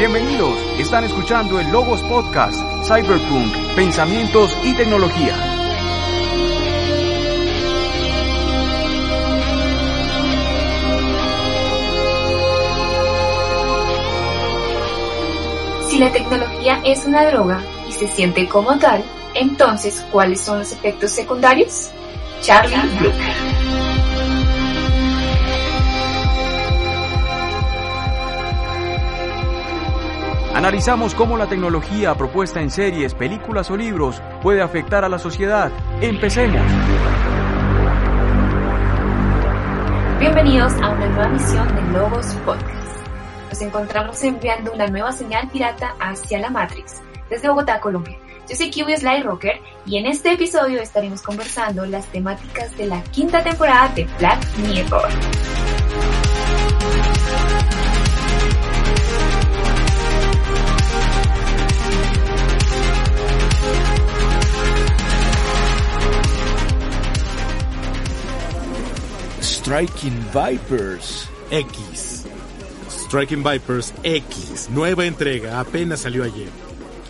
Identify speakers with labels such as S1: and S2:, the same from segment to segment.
S1: Bienvenidos, están escuchando el Logos Podcast, Cyberpunk, Pensamientos y Tecnología.
S2: Si la tecnología es una droga y se siente como tal, entonces, ¿cuáles son los efectos secundarios? Charlie Brooker.
S1: Analizamos cómo la tecnología propuesta en series, películas o libros puede afectar a la sociedad. Empecemos.
S2: Bienvenidos a una nueva misión de Logos Podcast. Nos encontramos enviando una nueva señal pirata hacia la Matrix, desde Bogotá, Colombia. Yo soy Kiwi Sly Rocker y en este episodio estaremos conversando las temáticas de la quinta temporada de Black Mirror.
S3: Striking Vipers.
S4: X. Striking Vipers X. Nueva entrega. Apenas salió ayer.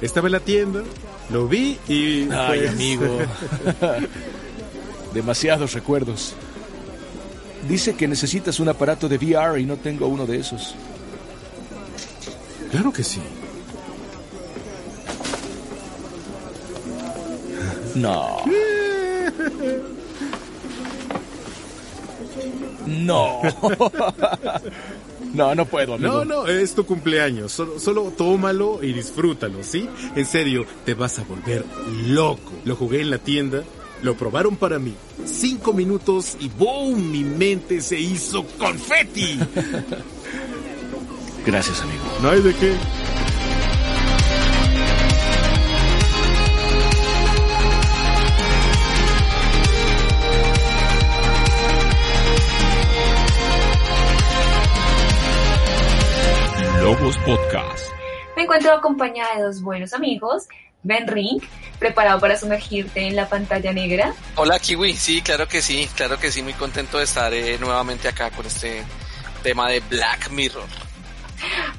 S4: Estaba en la tienda, lo vi y...
S3: Ay,
S4: pues,
S3: amigo. Demasiados recuerdos. Dice que necesitas un aparato de VR y no tengo uno de esos.
S4: Claro que sí.
S3: No. No. No, no puedo, amigo.
S4: No, no, es tu cumpleaños. Solo, solo tómalo y disfrútalo, ¿sí? En serio, te vas a volver loco. Lo jugué en la tienda, lo probaron para mí. Cinco minutos y ¡boom! Mi mente se hizo confeti.
S3: Gracias, amigo.
S4: No hay de qué.
S3: Podcast.
S2: Me encuentro acompañada de dos buenos amigos, Ben Ring, preparado para sumergirte en la pantalla negra.
S5: Hola Kiwi, sí, claro que sí, claro que sí, muy contento de estar eh, nuevamente acá con este tema de Black Mirror.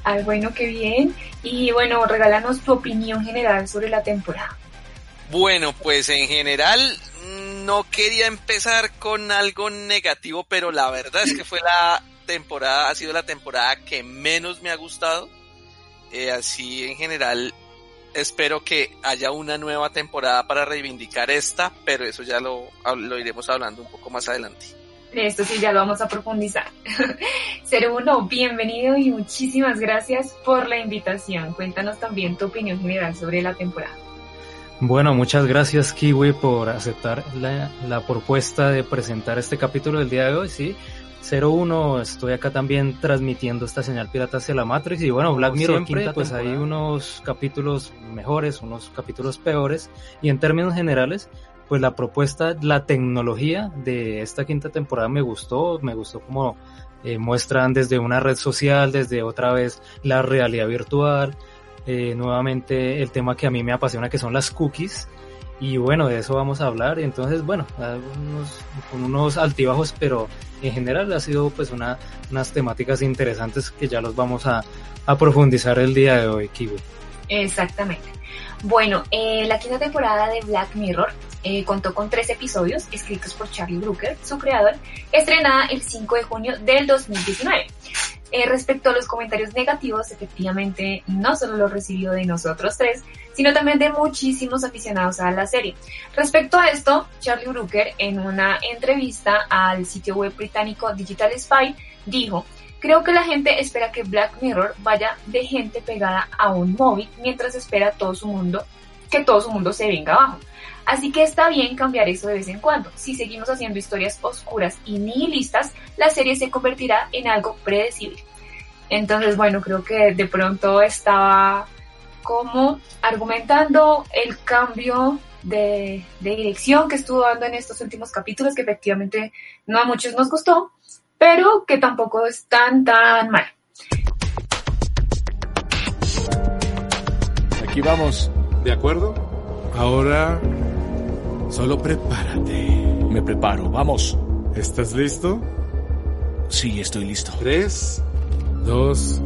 S2: Ay, bueno, qué bien. Y bueno, regálanos tu opinión general sobre la temporada.
S5: Bueno, pues en general mm, no quería empezar con algo negativo, pero la verdad es que fue la temporada, ha sido la temporada que menos me ha gustado. Eh, así en general espero que haya una nueva temporada para reivindicar esta, pero eso ya lo, lo iremos hablando un poco más adelante.
S2: Esto sí, ya lo vamos a profundizar. 01, bienvenido y muchísimas gracias por la invitación. Cuéntanos también tu opinión general sobre la temporada.
S6: Bueno, muchas gracias Kiwi por aceptar la, la, propuesta de presentar este capítulo del día de hoy, sí. 01, estoy acá también transmitiendo esta señal pirata hacia la Matrix y bueno, Black Mirror siempre, pues hay unos capítulos mejores, unos capítulos peores y en términos generales, pues la propuesta, la tecnología de esta quinta temporada me gustó, me gustó como eh, muestran desde una red social, desde otra vez la realidad virtual, eh, nuevamente el tema que a mí me apasiona que son las cookies y bueno, de eso vamos a hablar. Entonces, bueno, unos, con unos altibajos, pero en general ha sido pues una, unas temáticas interesantes que ya los vamos a, a profundizar el día de hoy, Kiwi.
S2: Exactamente. Bueno, eh, la quinta temporada de Black Mirror eh, contó con tres episodios escritos por Charlie Brooker, su creador, estrenada el 5 de junio del 2019. Eh, respecto a los comentarios negativos, efectivamente no solo los recibió de nosotros tres, sino también de muchísimos aficionados a la serie. Respecto a esto, Charlie Brooker en una entrevista al sitio web británico Digital Spy dijo, creo que la gente espera que Black Mirror vaya de gente pegada a un móvil mientras espera todo su mundo, que todo su mundo se venga abajo. Así que está bien cambiar eso de vez en cuando. Si seguimos haciendo historias oscuras y nihilistas, la serie se convertirá en algo predecible. Entonces, bueno, creo que de pronto estaba como argumentando el cambio de, de, dirección que estuvo dando en estos últimos capítulos, que efectivamente no a muchos nos gustó, pero que tampoco es tan, tan mal.
S3: Aquí vamos.
S4: ¿De acuerdo? Ahora Solo prepárate.
S3: Me preparo, vamos.
S4: ¿Estás listo?
S3: Sí, estoy listo.
S4: Tres, dos,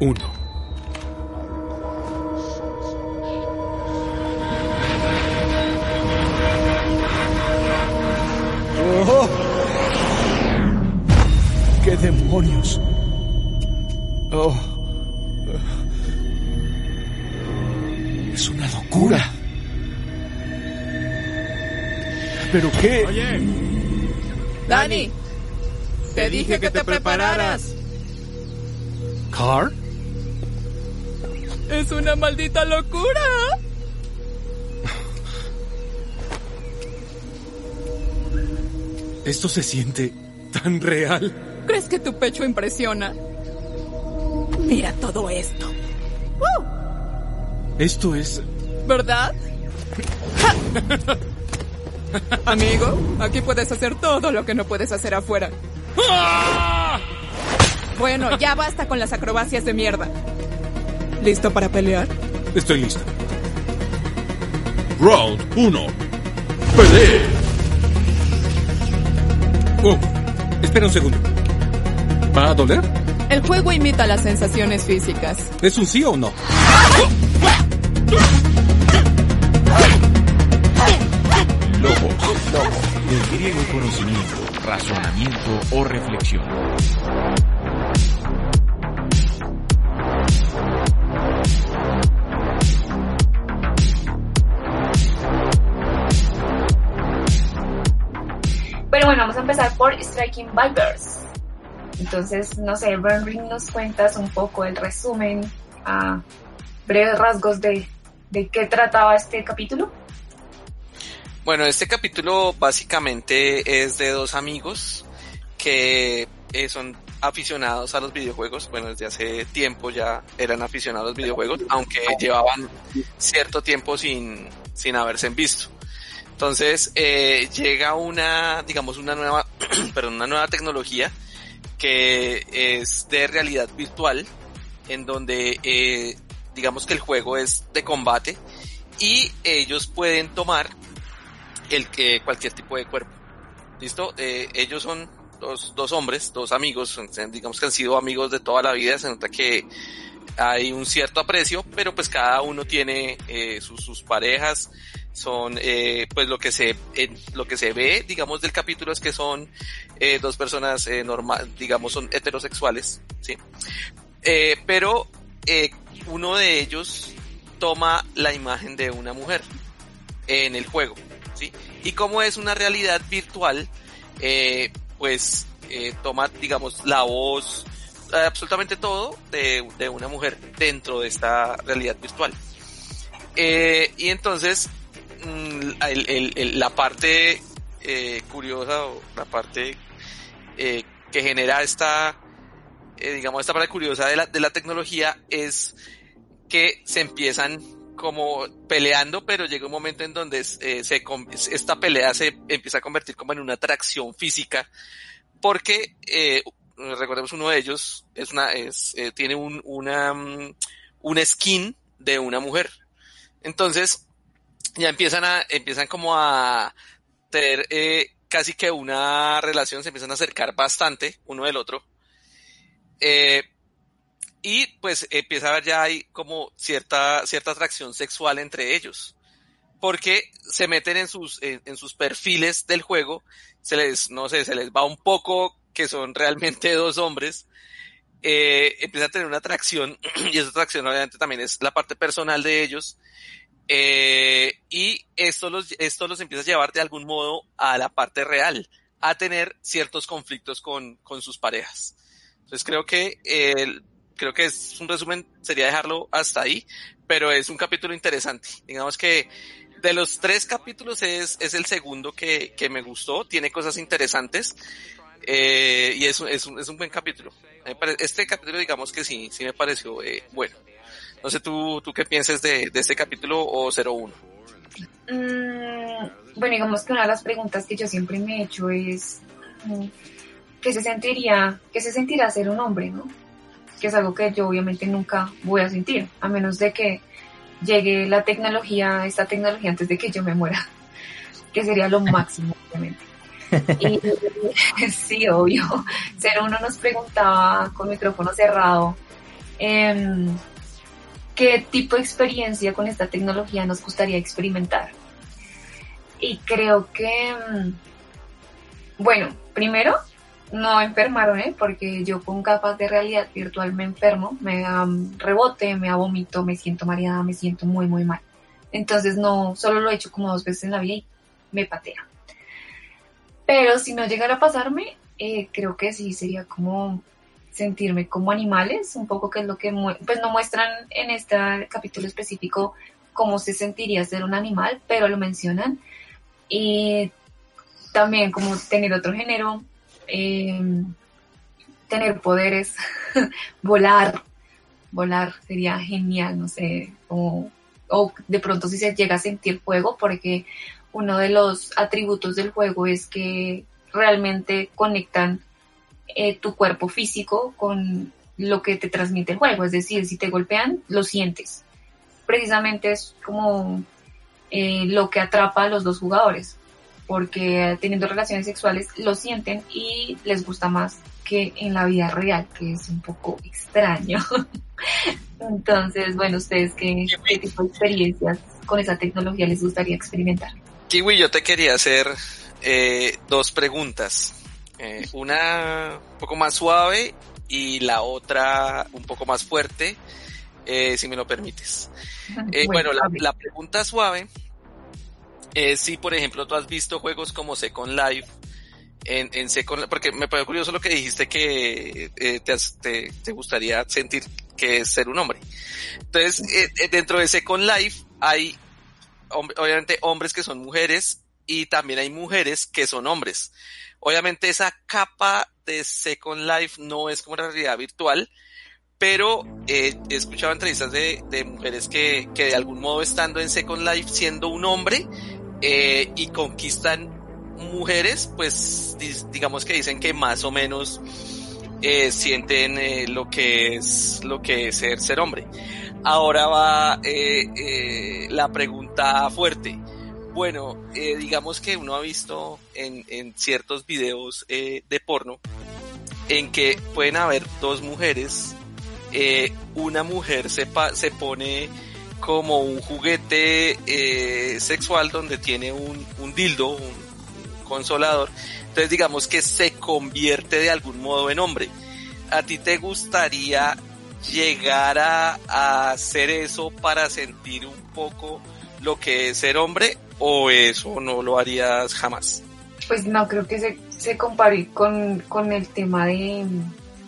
S4: 1.
S3: ¡Oh! ¿Qué demonios? Oh. Es una locura. ¿Pero qué?
S4: Oye,
S7: Dani, te dije que te prepararas.
S3: ¿Car?
S7: Es una maldita locura.
S4: Esto se siente tan real.
S7: ¿Crees que tu pecho impresiona? Mira todo esto. ¡Uh!
S4: Esto es...
S7: ¿Verdad? ¡Ja! Amigo, aquí puedes hacer todo lo que no puedes hacer afuera. Bueno, ya basta con las acrobacias de mierda. ¿Listo para pelear?
S4: Estoy listo. Round 1. ¡Pelee! Oh, espera un segundo. ¿Va a doler?
S7: El juego imita las sensaciones físicas.
S4: ¿Es un sí o no?
S1: Logos. Del griego conocimiento, razonamiento o reflexión.
S2: Por Striking Vipers. Entonces, no sé, Bernry, nos cuentas un poco el resumen a breves rasgos de, de qué trataba este capítulo.
S5: Bueno, este capítulo básicamente es de dos amigos que eh, son aficionados a los videojuegos. Bueno, desde hace tiempo ya eran aficionados a los videojuegos, aunque llevaban cierto tiempo sin, sin haberse visto. Entonces, eh, llega una, digamos, una nueva, perdón, una nueva tecnología que es de realidad virtual, en donde, eh, digamos que el juego es de combate y ellos pueden tomar el que cualquier tipo de cuerpo. ¿Listo? Eh, ellos son dos, dos hombres, dos amigos, digamos que han sido amigos de toda la vida, se nota que hay un cierto aprecio, pero pues cada uno tiene eh, sus, sus parejas, son eh, pues lo que se eh, lo que se ve digamos del capítulo es que son eh, dos personas eh, normal digamos son heterosexuales sí Eh, pero eh, uno de ellos toma la imagen de una mujer en el juego sí y como es una realidad virtual pues toma digamos la voz absolutamente todo de, de una mujer dentro de esta realidad virtual. Eh, y entonces el- la parte eh, curiosa o la parte eh, que genera esta, eh, digamos, esta parte curiosa de la, de la tecnología es que se empiezan como peleando, pero llega un momento en donde se, esta pelea se empieza a convertir como en una atracción física, porque recordemos uno de ellos es tiene un, una, mm, skin de una mujer. Entonces, ya empiezan a, empiezan como a tener eh, casi que una relación, se empiezan a acercar bastante uno del otro. Eh, y pues empieza a haber ya hay como cierta, cierta atracción sexual entre ellos. Porque se meten en sus, en, sus perfiles del juego, se les, no sé, se les va un poco que son realmente dos hombres, eh, empieza a tener una atracción, y esa atracción obviamente también es la parte personal de ellos, eh, y esto los, esto los empieza a llevar de algún modo a la parte real, a tener ciertos conflictos con, con sus parejas. Entonces creo que, eh, creo que es un resumen, sería dejarlo hasta ahí, pero es un capítulo interesante. Digamos que de los tres capítulos es, es el segundo que, que me gustó, tiene cosas interesantes, eh, y es, es, un, es un buen capítulo. Este capítulo digamos que sí, sí me pareció eh, bueno. No sé tú, tú qué piensas de, de este capítulo o 01.
S2: Mm, bueno, digamos que una de las preguntas que yo siempre me he hecho es mm, ¿qué se sentiría, qué se sentirá ser un hombre, no? Que es algo que yo obviamente nunca voy a sentir, a menos de que llegue la tecnología, esta tecnología antes de que yo me muera, que sería lo máximo, obviamente. Y sí, obvio. Ser uno nos preguntaba con micrófono cerrado em, qué tipo de experiencia con esta tecnología nos gustaría experimentar. Y creo que, em, bueno, primero, no enfermaron, ¿eh? porque yo con capas de realidad virtual me enfermo, me da rebote, me da vómito, me siento mareada, me siento muy, muy mal. Entonces no, solo lo he hecho como dos veces en la vida y me patea. Pero si no llegara a pasarme, eh, creo que sí sería como sentirme como animales, un poco que es lo que pues no muestran en este capítulo específico cómo se sentiría ser un animal, pero lo mencionan. Y también como tener otro género, em, tener poderes, volar, volar sería genial, no sé, o, o de pronto si se llega a sentir fuego, porque uno de los atributos del juego es que realmente conectan eh, tu cuerpo físico con lo que te transmite el juego. Es decir, si te golpean, lo sientes. Precisamente es como eh, lo que atrapa a los dos jugadores, porque teniendo relaciones sexuales lo sienten y les gusta más que en la vida real, que es un poco extraño. Entonces, bueno, ustedes qué, tipo de experiencias con esa tecnología les gustaría experimentar.
S5: Kiwi, yo te quería hacer eh, dos preguntas. Eh, una un poco más suave y la otra un poco más fuerte, eh, si me lo permites. Eh, bueno, la, la, pregunta suave es si, por ejemplo, tú has visto juegos como Second Life. En, en Second porque me parece curioso lo que dijiste que eh, te, te, te, gustaría sentir que es ser un hombre. Entonces, dentro de Second Life hay obviamente hombres que son mujeres y también hay mujeres que son hombres. Obviamente esa capa de Second Life no es como una realidad virtual, pero eh, he escuchado entrevistas de, mujeres que, que, de algún modo estando en Second Life siendo un hombre eh, y conquistan mujeres, pues digamos que dicen que más o menos eh, sienten lo que es lo que es ser, ser hombre. Ahora va la pregunta fuerte. Bueno, eh, digamos que uno ha visto en, en ciertos videos eh, de porno en que pueden haber dos mujeres. Eh, una mujer se, se pone como un juguete sexual donde tiene un, un dildo, un, un consolador. Entonces digamos que se convierte de algún modo en hombre. ¿A ti te gustaría llegar a, a hacer eso para sentir un poco lo que es ser hombre o eso no lo harías jamás?
S2: Pues no creo que se, se compare con, con el tema de,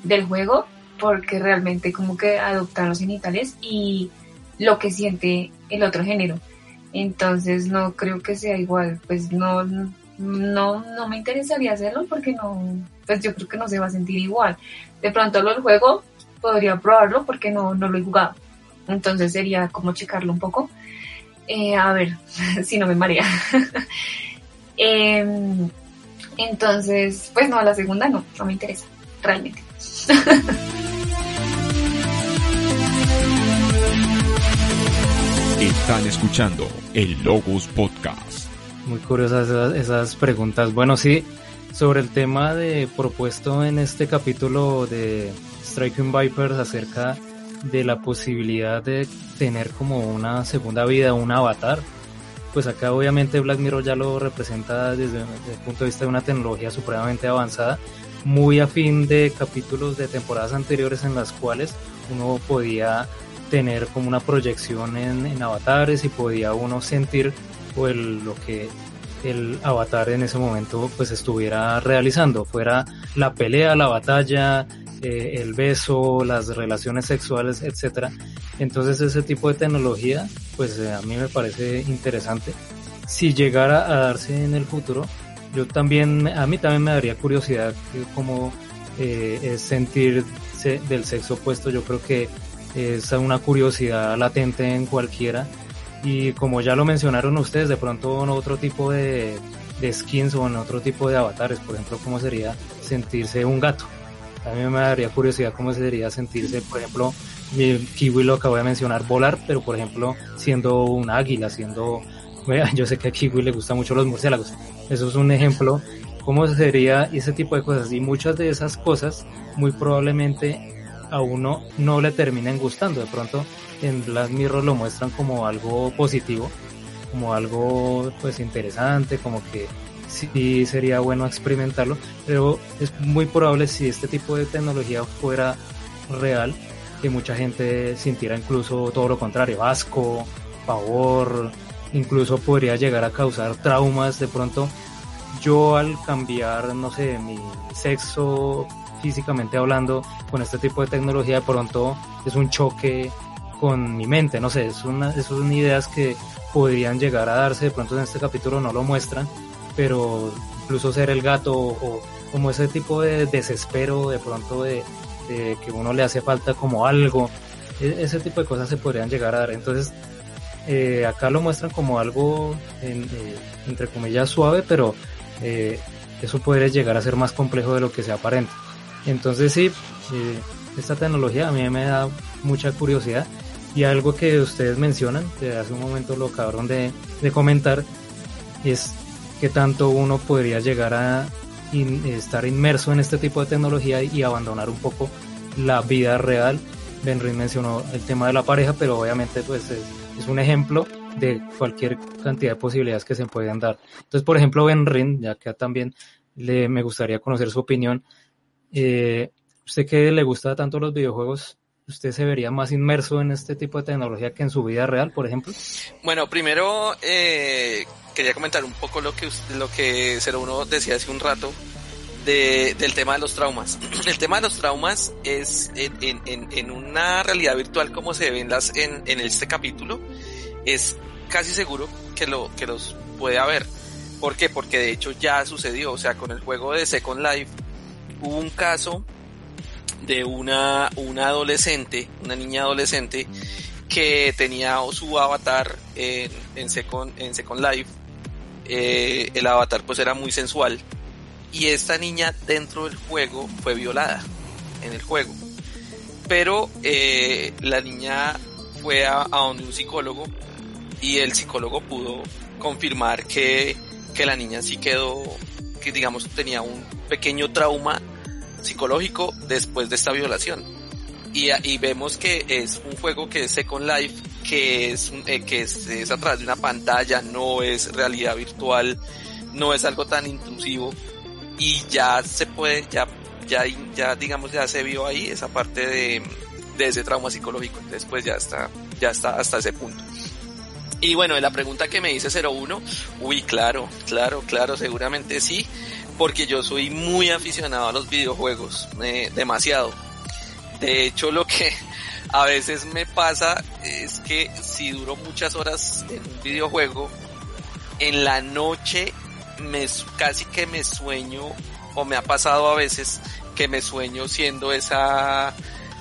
S2: del juego, porque realmente como que adoptar los genitales y lo que siente el otro género. Entonces no creo que sea igual, pues no, no, no me interesaría hacerlo porque no, pues yo creo que no se va a sentir igual. De pronto lo del juego podría probarlo porque no, no lo he jugado. Entonces sería como checarlo un poco. Eh, a ver si no me marea. eh, entonces, pues no, la segunda no, no me interesa, realmente.
S3: Están escuchando el Logos Podcast.
S6: Muy curiosas esas, esas, preguntas. Bueno, sí, sobre el tema de propuesto en este capítulo de Striking Vipers acerca de la posibilidad de tener como una segunda vida, un avatar. Pues acá obviamente Black Mirror ya lo representa desde, el punto de vista de una tecnología supremamente avanzada, muy afín de capítulos de temporadas anteriores en las cuales uno podía tener como una proyección en, en avatares y podía uno sentir el, lo que el avatar en ese momento pues estuviera realizando, fuera la pelea, la batalla, eh, el beso, las relaciones sexuales, etcétera. Entonces ese tipo de tecnología pues eh, a mí me parece interesante. Si llegara a darse en el futuro, yo también, a mí también me daría curiosidad cómo eh, sentirse del sexo opuesto. Yo creo que es una curiosidad latente en cualquiera. Y como ya lo mencionaron ustedes, de pronto en otro tipo de, de skins o en otro tipo de avatares, por ejemplo, cómo sería sentirse un gato. A mí me daría curiosidad cómo sería sentirse, por ejemplo, mi Kiwi lo acabo de mencionar, volar, pero por ejemplo, siendo un águila, siendo, yo sé que a Kiwi le gustan mucho los murciélagos. Eso es un ejemplo, cómo sería ese tipo de cosas. Y muchas de esas cosas, muy probablemente, a uno no le terminen gustando. De pronto en Black Mirror lo muestran como algo positivo, como algo pues interesante, como que sí sería bueno experimentarlo, pero es muy probable si este tipo de tecnología fuera real, que mucha gente sintiera incluso todo lo contrario, asco, pavor, incluso podría llegar a causar traumas de pronto. Yo al cambiar, no sé, mi sexo físicamente hablando con este tipo de tecnología, de pronto es un choque con mi mente, no sé, es una, son ideas que podrían llegar a darse, de pronto en este capítulo no lo muestran, pero incluso ser el gato o, como ese tipo de desespero de pronto de, que uno le hace falta como algo, e, ese tipo de cosas se podrían llegar a dar. Entonces, eh, acá lo muestran como algo, eh, entre comillas, suave, pero eh, eso podría llegar a ser más complejo de lo que se aparenta. Entonces, sí, esta tecnología a mí me da mucha curiosidad y algo que ustedes mencionan, que hace un momento lo acabaron de, de comentar, es que tanto uno podría llegar a estar inmerso en este tipo de tecnología y abandonar un poco la vida real. Benrin mencionó el tema de la pareja, pero obviamente pues es, un ejemplo de cualquier cantidad de posibilidades que se pueden dar. Entonces, por ejemplo, Benrin, ya que también le, me gustaría conocer su opinión, eh, usted que le gusta tanto los videojuegos, ¿usted se vería más inmerso en este tipo de tecnología que en su vida real, por ejemplo?
S5: Bueno, primero eh, quería comentar un poco lo que lo que 01 decía hace un rato de, del tema de los traumas. El tema de los traumas es en, en, en una realidad virtual como se ven las en, en este capítulo, es casi seguro que lo que los puede haber. ¿Por qué? Porque de hecho ya sucedió, o sea, con el juego de Second Life hubo un caso de una, una adolescente, una niña adolescente, que tenía su avatar en, en, Second, Second Life. Eh, el avatar pues era muy sensual. Y esta niña dentro del juego fue violada en el juego. Pero eh, la niña fue a, a donde un psicólogo y el psicólogo pudo confirmar que, que la niña sí quedó, que digamos tenía un pequeño trauma psicológico después de esta violación. Y, y vemos que es un juego que es Second Life, que es, eh, que es, es a través de una pantalla, no es realidad virtual, no es algo tan intrusivo y ya se puede, ya, ya, ya digamos ya se vio ahí esa parte de, de ese trauma psicológico. Después ya está, ya está hasta ese punto. Y bueno, la pregunta que me dice 01, uy, claro, claro, claro, seguramente sí porque yo soy muy aficionado a los videojuegos, eh, demasiado. De hecho, lo que a veces me pasa es que si duro muchas horas en un videojuego, en la noche me, casi que me sueño, o me ha pasado a veces que me sueño siendo esa,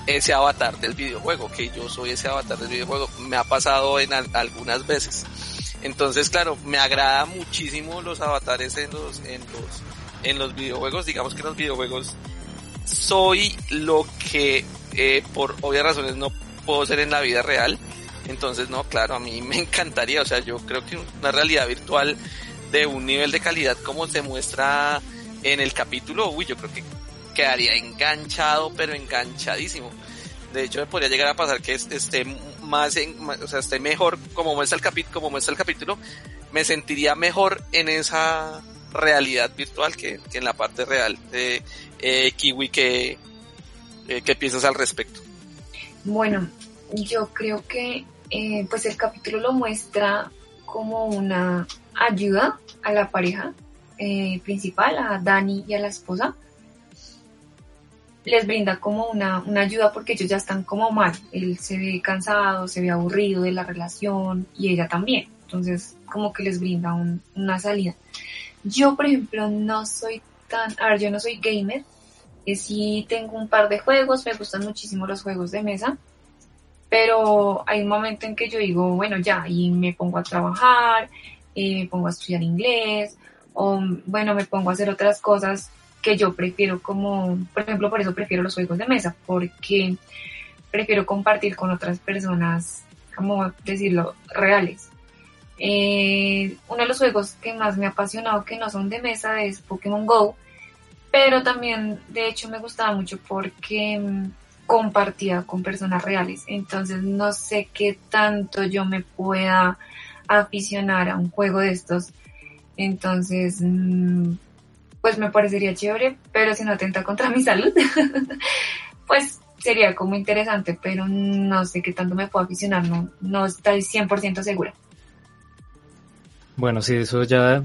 S5: ese avatar del videojuego, que yo soy ese avatar del videojuego. Me ha pasado en algunas veces. Entonces, claro, me agrada muchísimo los avatares en los, en los, en los videojuegos, digamos que en los videojuegos soy lo que eh, por obvias razones no puedo ser en la vida real. Entonces, no, claro, a mí me encantaría, o sea, yo creo que una realidad virtual de un nivel de calidad como se muestra en el capítulo, uy, yo creo que quedaría enganchado, pero enganchadísimo. De hecho, me podría llegar a pasar que esté más en, o sea, esté mejor como muestra el capítulo, como muestra el capítulo, me sentiría mejor en esa realidad virtual que, en la parte real de eh, Kiwi. que eh, ¿Qué piensas al respecto?
S2: Bueno, yo creo que eh, pues el capítulo lo muestra como una ayuda a la pareja principal, a Dani y a la esposa. Les brinda como una, una ayuda porque ellos ya están como mal. Él se ve cansado, se ve aburrido de la relación y ella también. Entonces, como que les brinda una salida. Yo, por ejemplo, no soy tan, a ver, yo no soy gamer, eh, sí tengo un par de juegos, me gustan muchísimo los juegos de mesa, pero hay un momento en que yo digo, bueno, ya, y me pongo a trabajar, eh, me pongo a estudiar inglés, o bueno, me pongo a hacer otras cosas que yo prefiero como, por ejemplo, por eso prefiero los juegos de mesa, porque prefiero compartir con otras personas, como decirlo, reales. Eh, uno de los juegos que más me ha apasionado, que no son de mesa, es Pokémon Go. Pero también, de hecho, me gustaba mucho porque mm, compartida con personas reales. Entonces no sé qué tanto yo me pueda aficionar a un juego de estos. Entonces, mm, pues me parecería chévere, pero si no atenta contra mi salud, pues sería como interesante, pero no sé qué tanto me puedo aficionar, no, no estoy 100% segura.
S6: Bueno, sí, eso ya,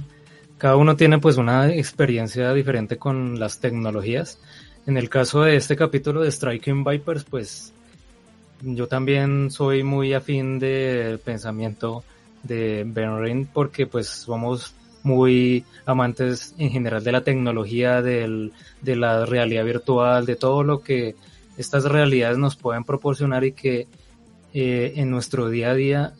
S6: cada uno tiene pues una experiencia diferente con las tecnologías. En el caso de este capítulo de Striking Vipers, pues yo también soy muy afín del pensamiento de Ben Ring porque pues somos muy amantes en general de la tecnología, del, de la realidad virtual, de todo lo que estas realidades nos pueden proporcionar y que eh, en nuestro día a día,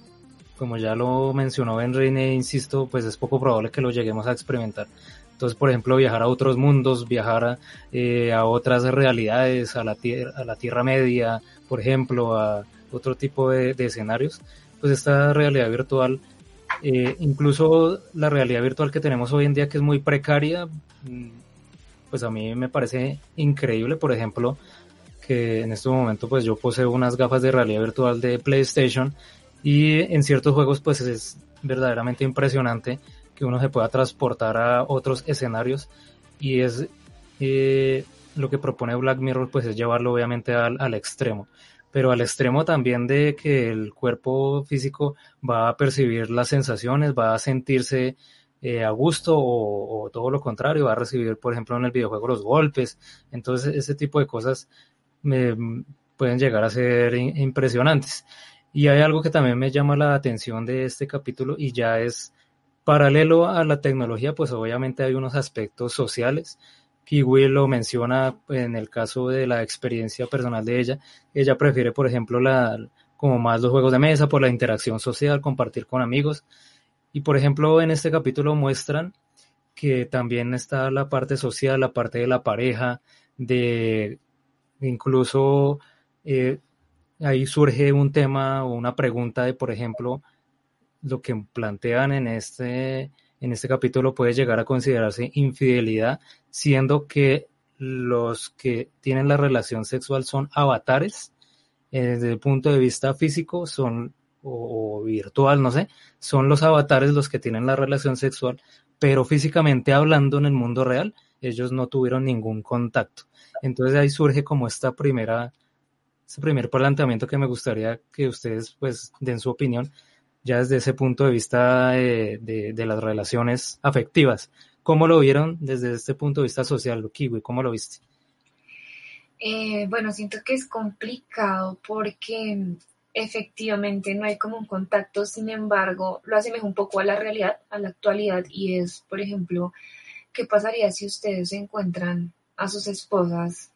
S6: como ya lo mencionó Ben Reine, insisto, pues es poco probable que lo lleguemos a experimentar. Entonces, por ejemplo, viajar a otros mundos, viajar a, eh, a otras realidades, a la, tierra, a la Tierra Media, por ejemplo, a otro tipo de, de escenarios, pues esta realidad virtual, eh, incluso la realidad virtual que tenemos hoy en día, que es muy precaria, mm, pues a mí me parece increíble, por ejemplo, que en este momento pues yo poseo unas gafas de realidad virtual de PlayStation y en ciertos juegos pues es verdaderamente impresionante que uno se pueda transportar a otros escenarios. Y es eh, lo que propone Black Mirror pues es llevarlo obviamente al, al, extremo. Pero al extremo también de que el cuerpo físico va a percibir las sensaciones va a sentirse eh, a gusto o, o, todo lo contrario va a recibir por ejemplo en el videojuego los golpes. Entonces ese tipo de cosas me, pueden llegar a ser impresionantes y hay algo que también me llama la atención de este capítulo y ya es Paralelo a la tecnología, pues obviamente hay unos aspectos sociales. Kiwi lo menciona en el caso de la experiencia personal de ella. Ella prefiere, por ejemplo, la, como más los juegos de mesa por la interacción social, compartir con amigos. Y por ejemplo, en este capítulo muestran que también está la parte social, la parte de la pareja, de incluso eh, ahí surge un tema o una pregunta de, por ejemplo, lo que plantean en este, en este capítulo puede llegar a considerarse infidelidad, siendo que los que tienen la relación sexual son avatares, eh, desde el punto de vista físico son, o, o, virtual, no sé, son los avatares los que tienen la relación sexual, pero físicamente hablando en el mundo real, ellos no tuvieron ningún contacto. Entonces ahí surge como esta primera, este primer planteamiento que me gustaría que ustedes pues den su opinión ya desde ese punto de vista de, de, de, las relaciones afectivas. ¿Cómo lo vieron desde este punto de vista social, Kiwi? ¿Cómo lo viste?
S2: Eh, bueno, siento que es complicado porque efectivamente no hay como un contacto, sin embargo, lo asemeja un poco a la realidad, a la actualidad, y es, por ejemplo, ¿qué pasaría si ustedes encuentran a sus esposas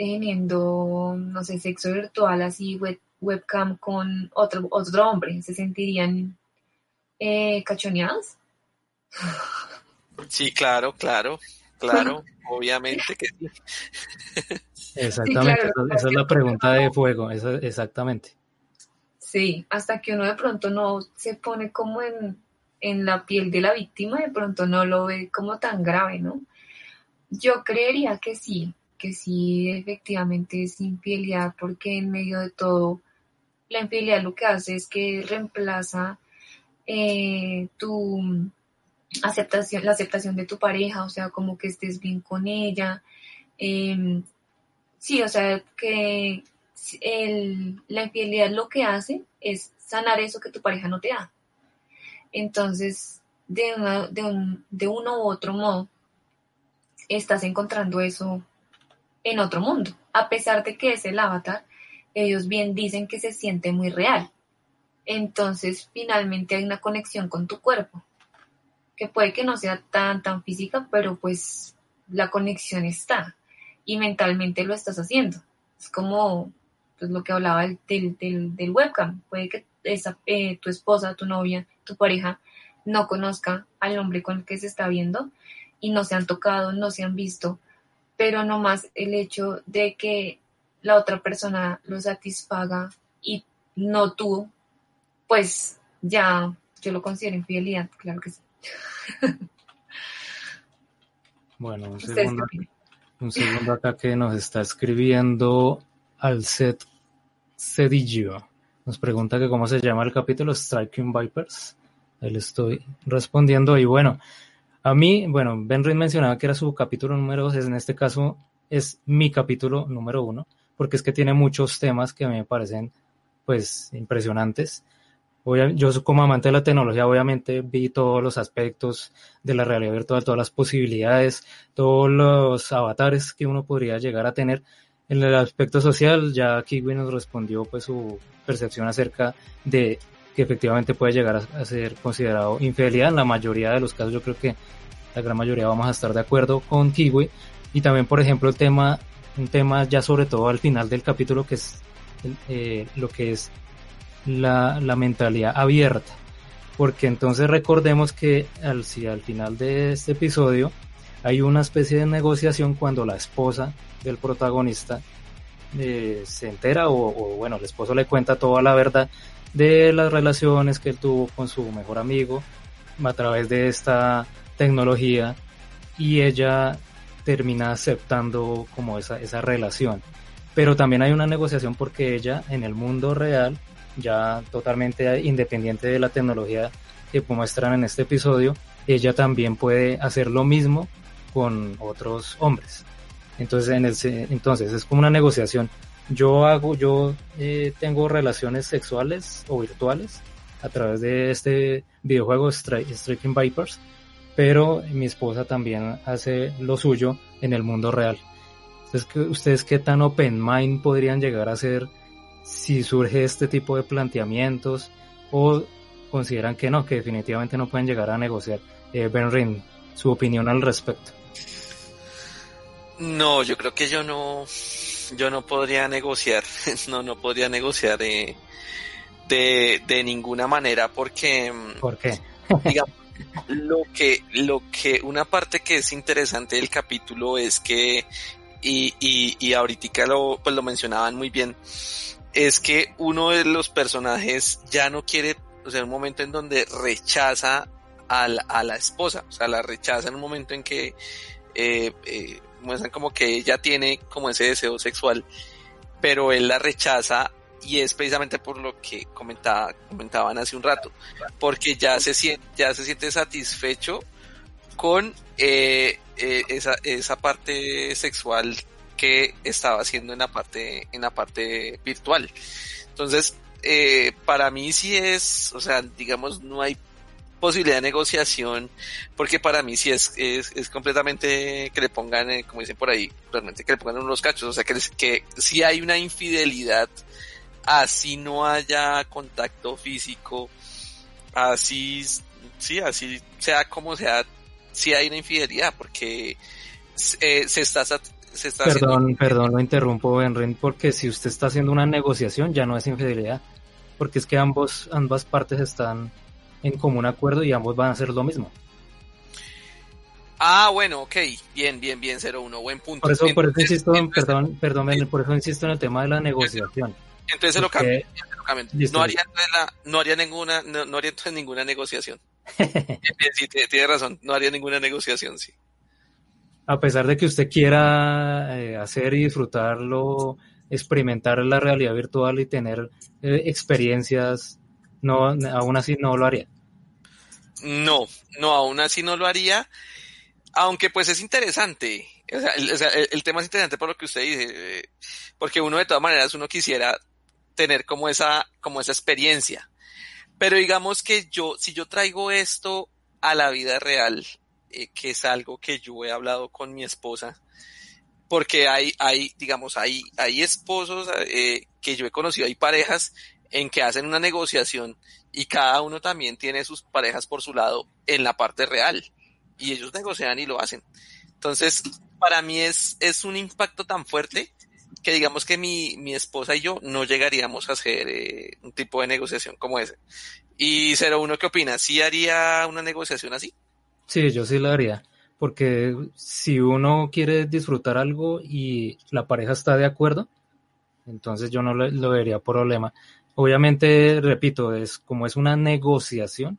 S2: teniendo, no sé, sexo virtual así, web, webcam con otro, otro hombre? ¿Se sentirían eh, cachoneados?
S5: Sí, claro, claro, claro, obviamente que sí.
S6: Exactamente, sí, claro, esa es la pregunta de fuego, esa, exactamente.
S2: Sí, hasta que uno de pronto no se pone como en, en la piel de la víctima, de pronto no lo ve como tan grave, ¿no? Yo creería que sí, que sí, efectivamente es infidelidad, porque en medio de todo la infidelidad lo que hace es que reemplaza eh, tu aceptación, la aceptación de tu pareja, o sea, como que estés bien con ella. Eh, sí, o sea, que la infidelidad lo que hace es sanar eso que tu pareja no te da. Entonces, de, una, de, un, de uno u otro modo, estás encontrando eso en otro mundo, a pesar de que es el avatar, ellos bien dicen que se siente muy real. Entonces, finalmente hay una conexión con tu cuerpo, que puede que no sea tan, tan física, pero pues la conexión está y mentalmente lo estás haciendo. Es como pues, lo que hablaba del, del, del webcam. Puede que esa, eh, tu esposa, tu novia, tu pareja no conozca al hombre con el que se está viendo y no se han tocado, no se han visto, pero no más el hecho de que la otra persona lo satisfaga y no tú, pues ya yo lo considero infidelidad, claro que sí.
S6: Bueno, un segundo, un segundo acá que nos está escribiendo Alcet Cedillo. Nos pregunta que cómo se llama el capítulo Striking Vipers. Ahí le estoy respondiendo. Y bueno, a mí, bueno, Ben Reed mencionaba que era su capítulo número 2. En este caso es mi capítulo número uno, porque es que tiene muchos temas que a mí me parecen pues impresionantes. Yo como amante de la tecnología obviamente vi todos los aspectos de la realidad virtual, todas las posibilidades, todos los avatares que uno podría llegar a tener. En el aspecto social ya Kiwi nos respondió pues su percepción acerca de que efectivamente puede llegar a, ser considerado infidelidad. En la mayoría de los casos yo creo que la gran mayoría vamos a estar de acuerdo con Kiwi. Y también por ejemplo el tema, un tema ya sobre todo al final del capítulo que es eh, lo que es la, la, mentalidad abierta. Porque entonces recordemos que al, si al final de este episodio hay una especie de negociación cuando la esposa del protagonista eh, se entera o, o, bueno, el esposo le cuenta toda la verdad de las relaciones que él tuvo con su mejor amigo a través de esta tecnología y ella termina aceptando como esa, esa relación. Pero también hay una negociación porque ella en el mundo real ya totalmente independiente de la tecnología que muestran en este episodio, ella también puede hacer lo mismo con otros hombres. Entonces, entonces es como una negociación. Yo hago, yo eh, tengo relaciones sexuales o virtuales a través de este videojuego Striking Vipers, pero mi esposa también hace lo suyo en el mundo real. Entonces, ¿ustedes qué tan open mind podrían llegar a ser si surge este tipo de planteamientos o consideran que no, que definitivamente no pueden llegar a negociar. Eh, ben Rin, su opinión al respecto.
S5: No, yo creo que yo no, yo no podría negociar, no, no podría negociar de, de, de ninguna manera porque,
S6: ¿por qué?
S5: digamos, lo que, lo que, una parte que es interesante del capítulo es que, y, y, y ahorita lo, pues lo mencionaban muy bien, es que uno de los personajes ya no quiere, o sea, un momento en donde rechaza a la, a la esposa, o sea, la rechaza en un momento en que eh, eh, muestran como que ella tiene como ese deseo sexual, pero él la rechaza y es precisamente por lo que comentaba, comentaban hace un rato, porque ya se siente, ya se siente satisfecho con eh, eh, esa, esa parte sexual que estaba haciendo en la parte, en la parte virtual. Entonces, eh, para mí sí es, o sea, digamos, no hay posibilidad de negociación, porque para mí sí es, es, es completamente que le pongan, eh, como dicen por ahí, realmente que le pongan unos cachos, o sea, que, que si hay una infidelidad, así no haya contacto físico, así, sí, así sea como sea, si hay una infidelidad, porque eh, se está
S6: perdón, perdón, lo interrumpo, Benren, porque si usted está haciendo una negociación ya no es infidelidad, porque es que ambos, ambas partes están en común acuerdo y ambos van a hacer lo mismo.
S5: Ah, bueno, ok, bien, bien, bien, 01, buen punto.
S6: Por eso, por eso insisto, perdón, perdón, por eso insisto en el tema de la negociación.
S5: Entonces lo cambio, no haría, no haría ninguna, no, no haría entonces ninguna negociación. sí, tiene razón, no haría ninguna negociación, sí
S6: a pesar de que usted quiera eh, hacer y disfrutarlo, experimentar la realidad virtual y tener eh, experiencias, no, aún así no lo haría.
S5: No, no, aún así no lo haría, aunque pues es interesante. O sea, el, tema es interesante por lo que usted dice, eh, porque uno de todas maneras uno quisiera tener como esa, como esa experiencia. Pero digamos que yo, si yo traigo esto a la vida real, eh, que es algo que yo he hablado con mi esposa, porque hay, hay, digamos, hay, hay esposos eh, que yo he conocido, hay parejas en que hacen una negociación y cada uno también tiene sus parejas por su lado en la parte real y ellos negocian y lo hacen. Entonces, para mí es, es un impacto tan fuerte que digamos que mi, mi esposa y yo no llegaríamos a hacer eh, un tipo de negociación como ese. Y uno ¿qué opina? ¿Sí haría una negociación así?
S6: Sí, yo sí lo haría, porque si uno quiere disfrutar algo y la pareja está de acuerdo, entonces yo no lo, vería problema. Obviamente, repito, es como es una negociación,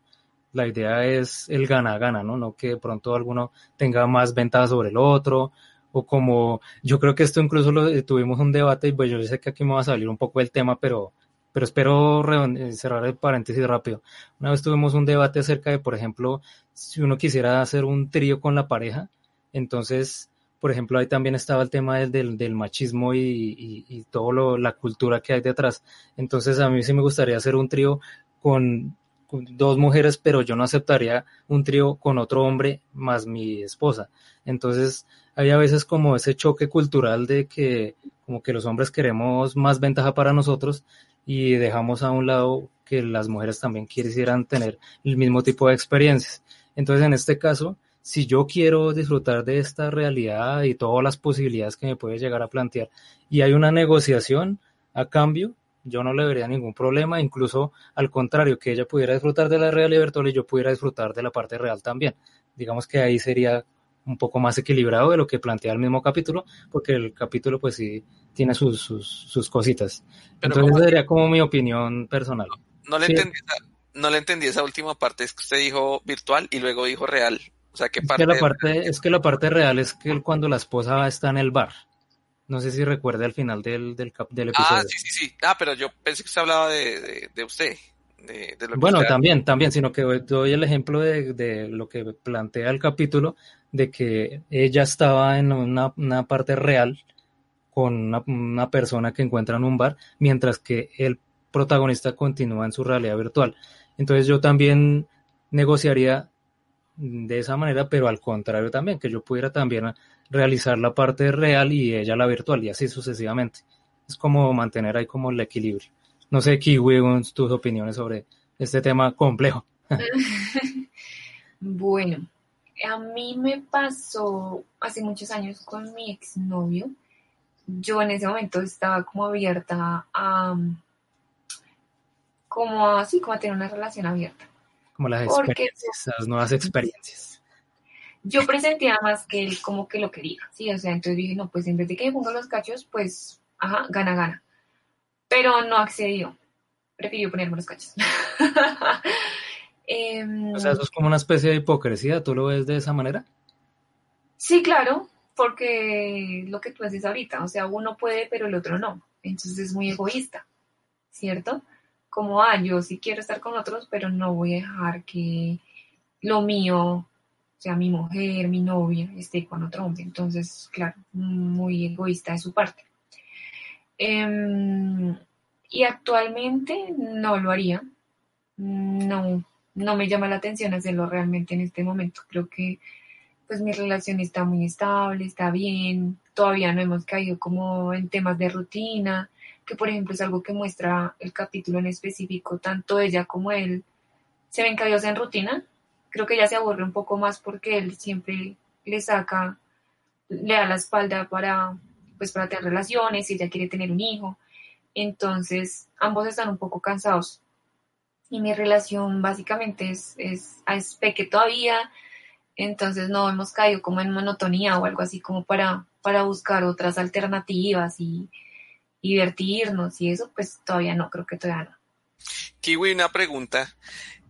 S6: la idea es el gana-gana, ¿no? No que de pronto alguno tenga más ventaja sobre el otro o como, yo creo que esto incluso lo eh, tuvimos un debate y pues yo sé que aquí me va a salir un poco el tema, pero, pero espero eh, cerrar el paréntesis rápido. Una vez tuvimos un debate acerca de, por ejemplo, si uno quisiera hacer un trío con la pareja, entonces, por ejemplo, ahí también estaba el tema del, del, machismo y, y, todo la cultura que hay detrás. Entonces, a mí sí me gustaría hacer un trío con dos mujeres, pero yo no aceptaría un trío con otro hombre más mi esposa. Entonces, hay a veces como ese choque cultural de que como que los hombres queremos más ventaja para nosotros y dejamos a un lado que las mujeres también quisieran tener el mismo tipo de experiencias. Entonces, en este caso, si yo quiero disfrutar de esta realidad y todas las posibilidades que me puede llegar a plantear y hay una negociación a cambio, yo no le vería ningún problema, incluso al contrario, que ella pudiera disfrutar de la realidad virtual y yo pudiera disfrutar de la parte real también. Digamos que ahí sería un poco más equilibrado de lo que plantea el mismo capítulo, porque el capítulo pues sí tiene sus, sus, sus cositas. Entonces sería como mi opinión personal.
S5: No, le entendí esa, no le entendí esa última parte, es que usted dijo virtual y luego dijo real. O sea, ¿qué parte?
S6: Es que la parte, es que la parte real es que cuando la esposa está en el bar. No sé si recuerde al final del, del, del ah, episodio.
S5: Ah, sí, sí, sí. Ah, pero yo pensé que usted hablaba de, de, de usted. De, de
S6: bueno, también, también, sino que doy el ejemplo de, de, lo que plantea el capítulo, de que ella estaba en una, una parte real con una, una, persona que encuentra en un bar, mientras que el protagonista continúa en su realidad virtual. Entonces yo también negociaría de esa manera, pero al contrario también, que yo pudiera también realizar la parte real y ella la virtual y así sucesivamente. Es como mantener ahí como el equilibrio. No sé, Kiwi, tus opiniones sobre este tema complejo.
S2: bueno, a mí me pasó hace muchos años con mi exnovio. Yo en ese momento estaba como abierta a como así, como a tener una relación abierta.
S6: Como las experiencias, las nuevas experiencias
S2: yo presentía más que él como que lo quería, ¿sí? O sea, entonces dije, no, pues en vez de que me ponga los cachos, pues, ajá, gana, gana. Pero no accedió. Prefirió ponerme los cachos.
S6: eh, o sea, eso es como una especie de hipocresía, ¿tú lo ves de esa manera?
S2: Sí, claro, porque lo que tú haces ahorita, o sea, uno puede, pero el otro no. Entonces es muy egoísta, ¿cierto? Como, ah, yo sí quiero estar con otros, pero no voy a dejar que lo mío sea, mi mujer, mi novia, esté con otro hombre. Entonces, claro, muy egoísta de su parte. Em, y actualmente no lo haría. No, no me llama la atención hacerlo realmente en este momento. Creo que pues mi relación está muy estable, está bien. Todavía no hemos caído como en temas de rutina, que por ejemplo es algo que muestra el capítulo en específico, tanto ella como él se ven caídos en rutina, creo que ella se aburre un poco más porque él siempre le saca, le da la espalda para, pues, para tener relaciones, y ella quiere tener un hijo. Entonces, ambos están un poco cansados. Y mi relación básicamente es, es a espeque todavía. Entonces no hemos caído como en monotonía o algo así como para, para buscar otras alternativas y, y divertirnos y eso, pues todavía no, creo que todavía no.
S5: Kiwi, una pregunta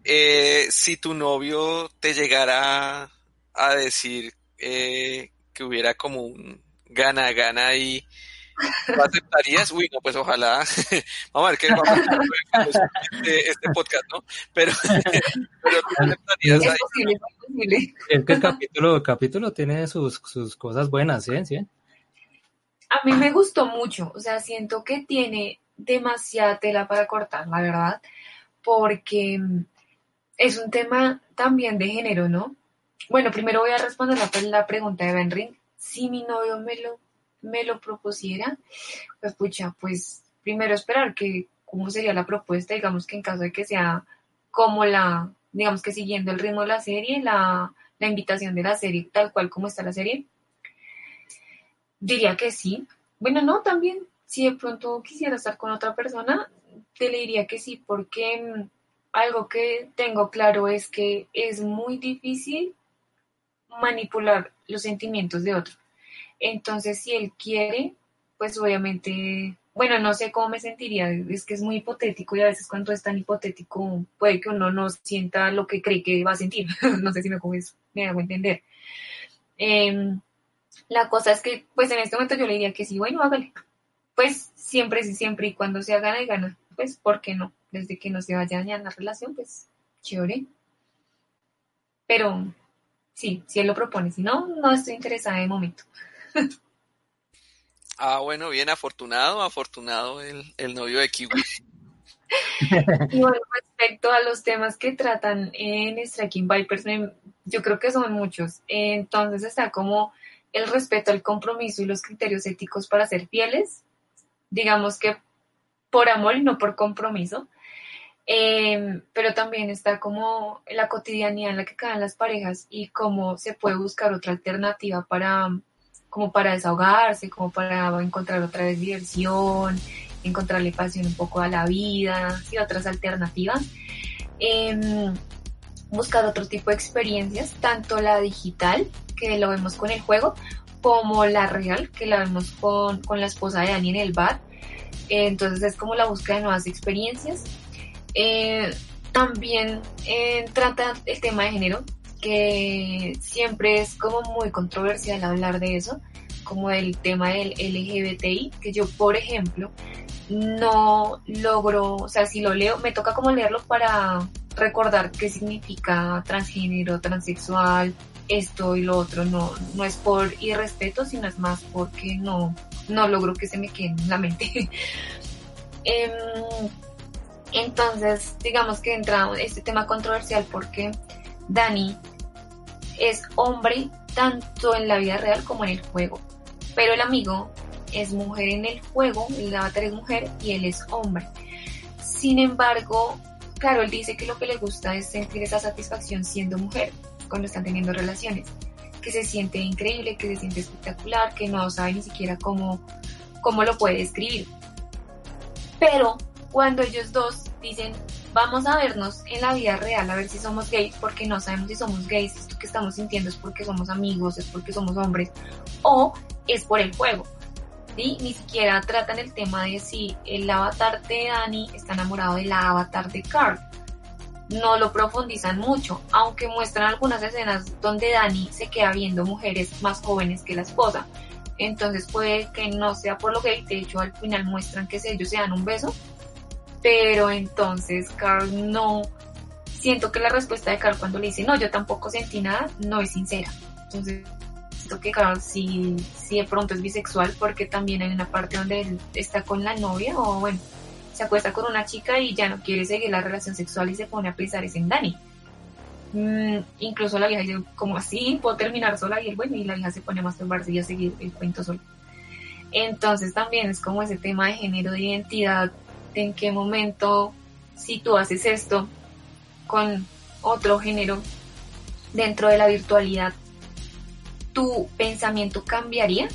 S5: eh, si tu novio te llegara a decir eh, que hubiera como un gana-gana y ¿lo aceptarías? Uy, no, pues ojalá. vamos a ver qué vamos a este, este podcast, ¿no? Pero, pero tú aceptarías
S2: es posible, es posible.
S6: Es que el capítulo, el capítulo tiene sus, sus cosas buenas, ¿sí? ¿sí?
S2: A mí me gustó mucho, o sea, siento que tiene demasiada tela para cortar, la verdad, porque es un tema también de género, ¿no? Bueno, primero voy a responder la, pregunta de Ben Ring. Si mi novio me lo, me lo propusiera, pues pucha, pues primero esperar que cómo sería la propuesta, digamos que en caso de que sea como la, digamos que siguiendo el ritmo de la serie, la, la invitación de la serie, tal cual como está la serie, diría que sí. Bueno, no, también, si de pronto quisiera estar con otra persona, te le diría que sí, porque algo que tengo claro es que es muy difícil manipular los sentimientos de otro. Entonces, si él quiere, pues obviamente, bueno, no sé cómo me sentiría, es que es muy hipotético y a veces cuando es tan hipotético puede que uno no sienta lo que cree que va a sentir. no sé si me, me hago entender. Em, La cosa es que, pues en este momento yo le diría que sí, bueno, hágale. Pues siempre, sí, siempre y cuando sea gana y gana, pues, ¿por qué no? Desde que no se vaya a dañar la relación, pues, chévere. Pero sí, si él lo propone, si no, no estoy interesada de momento.
S5: ah, bueno, bien afortunado, afortunado el, el novio de Kiwi.
S2: y bueno, respecto a los temas que tratan en Striking Vipers, yo creo que son muchos. Entonces está como el respeto al compromiso y los criterios éticos para ser fieles, digamos que por amor y no por compromiso. Em, pero también está como la cotidianidad en la que caen las parejas y cómo se puede buscar otra alternativa para como para desahogarse, como para encontrar otra vez diversión, encontrarle pasión un poco a la vida y otras alternativas. Em, buscar otro tipo de experiencias, tanto la digital, que lo vemos con el juego, como la real, que la vemos con, con la esposa de Dani en el bar. entonces es como la búsqueda de nuevas experiencias. Eh, también eh, trata el tema de género, que siempre es como muy controversial hablar de eso, como el tema del LGBTI, que yo, por ejemplo, no logro, o sea, si lo leo, me toca como leerlo para recordar qué significa transgénero, transexual, esto y lo otro. No, no es por irrespeto, sino es más porque no, no logro que se me quede en la mente. Em, entonces, digamos que entra este tema controversial porque Dani es hombre tanto en la vida real como en el juego. Pero el amigo es mujer en el juego, el avatar es mujer y él es hombre. Sin embargo, claro, él dice que lo que le gusta es sentir esa satisfacción siendo mujer cuando están teniendo relaciones, que se siente increíble, que se siente espectacular, que no sabe ni siquiera cómo, cómo lo puede describir. Pero cuando ellos dos dicen, vamos a vernos en la vida real a ver si somos gays, porque no sabemos si somos gays, esto que estamos sintiendo es porque somos amigos, es porque somos hombres, o es por el juego. ¿sí? Ni siquiera tratan el tema de si el avatar de Dani está enamorado del avatar de Carl. No lo profundizan mucho, aunque muestran algunas escenas donde Dani se queda viendo mujeres más jóvenes que la esposa. Entonces puede que no sea por lo gay, de hecho al final muestran que ellos se dan un beso, pero entonces Carl no, siento que la respuesta de Carl cuando le dice no, yo tampoco sentí nada, no es sincera. Entonces que Carl sí, sí de pronto es bisexual porque también hay una parte donde él está con la novia o bueno, se acuesta con una chica y ya no quiere seguir la relación sexual y se pone a pensar es en Dani. Mm, incluso la vieja dice, como así? ¿Puedo terminar sola? Y él, bueno, y la vieja se pone a masturbarse y a seguir el cuento solo. Entonces también es como ese tema de género, de identidad, de en qué momento, si tú haces esto con otro género dentro de la virtualidad, tu pensamiento cambiaría?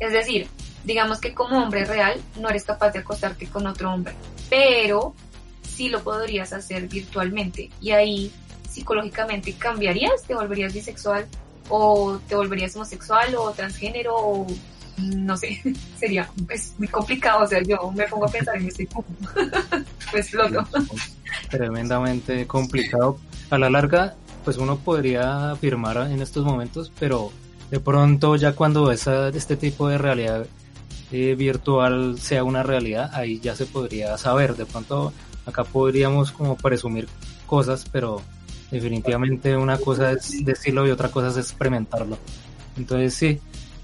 S2: Es decir, digamos que como hombre real no eres capaz de acostarte con otro hombre, pero sí lo podrías hacer virtualmente. Y ahí psicológicamente cambiarías, te volverías bisexual o te volverías homosexual o transgénero o no sé, sería es muy complicado, o sea, yo me pongo a pensar en este pues loco.
S6: Tremendamente complicado. A la larga, pues uno podría afirmar en estos momentos, pero de pronto ya cuando esa, este tipo de realidad virtual sea una realidad, ahí ya se podría saber. De pronto acá podríamos como presumir cosas, pero definitivamente una cosa es decirlo y otra cosa es experimentarlo. Entonces sí,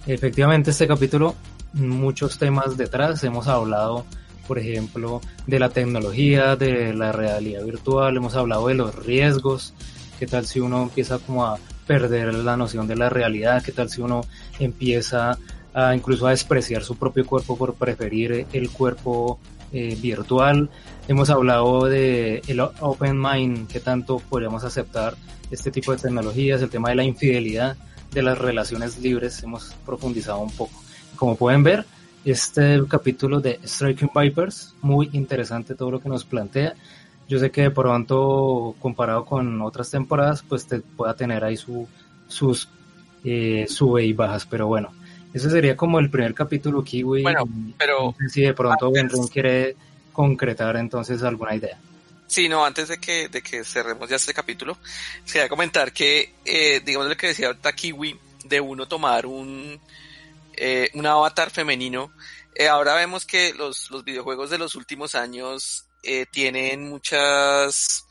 S6: efectivamente este capítulo, muchos temas detrás, hemos hablado por ejemplo, de la tecnología, de la realidad virtual, hemos hablado de los riesgos, qué tal si uno empieza como a perder la noción de la realidad, qué tal si uno empieza a incluso a despreciar su propio cuerpo por preferir el cuerpo eh, virtual. Hemos hablado de el open mind, qué tanto podríamos aceptar este tipo de tecnologías, el tema de la infidelidad, de las relaciones libres, hemos profundizado un poco. Como pueden ver, este capítulo de Striking Vipers, muy interesante todo lo que nos plantea yo sé que de pronto comparado con otras temporadas, pues te pueda tener ahí su, sus eh, sube y bajas, pero bueno, ese sería como el primer capítulo Kiwi.
S5: Bueno, pero...
S6: si de pronto Benron quiere concretar entonces alguna idea.
S5: Sí, no, antes de que, de que cerremos ya este capítulo, quería comentar que, eh, digamos lo que decía ahorita Kiwi, de uno tomar un, eh, un avatar femenino. Eh, ahora vemos que los, los videojuegos de los últimos años eh, tienen muchas,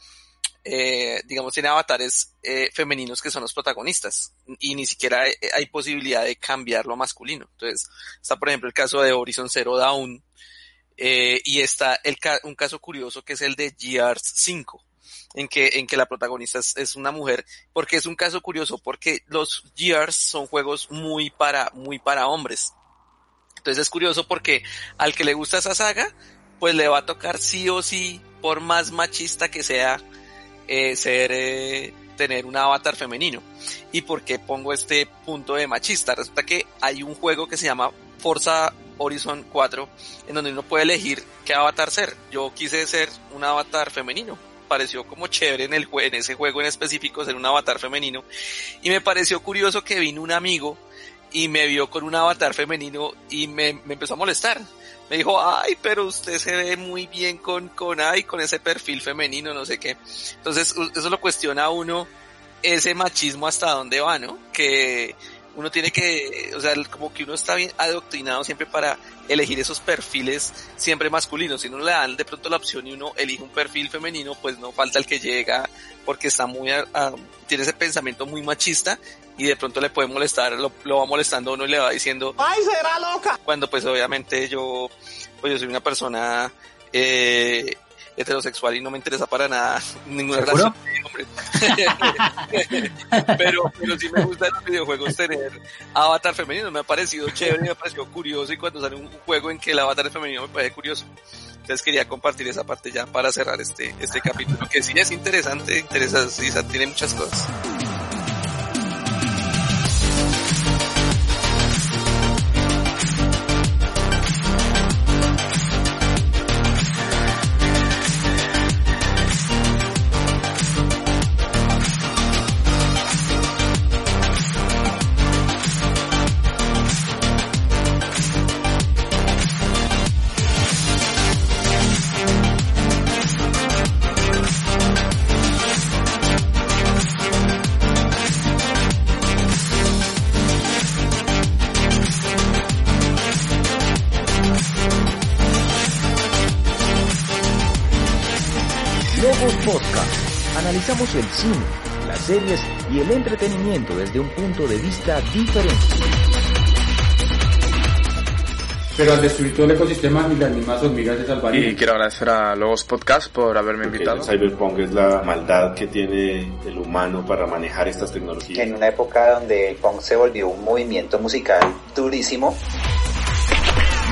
S5: eh, digamos, tienen avatares eh, femeninos que son los protagonistas y ni siquiera hay, hay posibilidad de cambiarlo a masculino. Entonces, está por ejemplo el caso de Horizon Zero Dawn eh, y está el, ca- un caso curioso que es el de Gears 5 en que, en que la protagonista es, es una mujer, porque es un caso curioso, porque los Gears son juegos muy para, muy para hombres. Entonces es curioso porque al que le gusta esa saga, pues le va a tocar sí o sí, por más machista que sea, eh, ser, eh, tener un avatar femenino. ¿Y por qué pongo este punto de machista? Resulta que hay un juego que se llama Forza Horizon 4, en donde uno puede elegir qué avatar ser. Yo quise ser un avatar femenino. Pareció como chévere en, el en ese juego en específico ser un avatar femenino. Y me pareció curioso que vino un amigo y me vio con un avatar femenino y me, me empezó a molestar. Me dijo, ay, pero usted se ve muy bien con, con, ay, con ese perfil femenino, no sé qué. Entonces, eso lo cuestiona uno ese machismo hasta dónde va, ¿no? Que uno tiene que, o sea, como que uno está bien adoctrinado siempre para elegir esos perfiles siempre masculinos. Si no le dan de pronto la opción y uno elige un perfil femenino, pues no falta el que llega porque está muy, tiene ese pensamiento muy machista y de pronto le puede molestar, lo, lo va molestando a uno y le va diciendo,
S8: ¡Ay, será loca!
S5: cuando pues obviamente yo, pues yo soy una persona, eh, heterosexual y no me interesa para nada ninguna
S6: ¿Seguro?
S5: relación pero, pero sí me gusta en los videojuegos tener avatar femenino, me ha parecido chévere, me ha parecido curioso y cuando sale un juego en que el avatar es femenino me parece curioso. Entonces quería compartir esa parte ya para cerrar este, este capítulo, que sí es interesante, interesa, sí, tiene muchas cosas.
S9: Cine, las series y el entretenimiento desde un punto de vista diferente.
S10: Pero al destruir todo el ecosistema y las mismas hormigas se salvarían.
S11: Y quiero agradecer a Logos Podcast por haberme invitado.
S12: El cyberpunk es la maldad que tiene el humano para manejar estas tecnologías.
S13: En una época donde el punk se volvió un movimiento musical durísimo.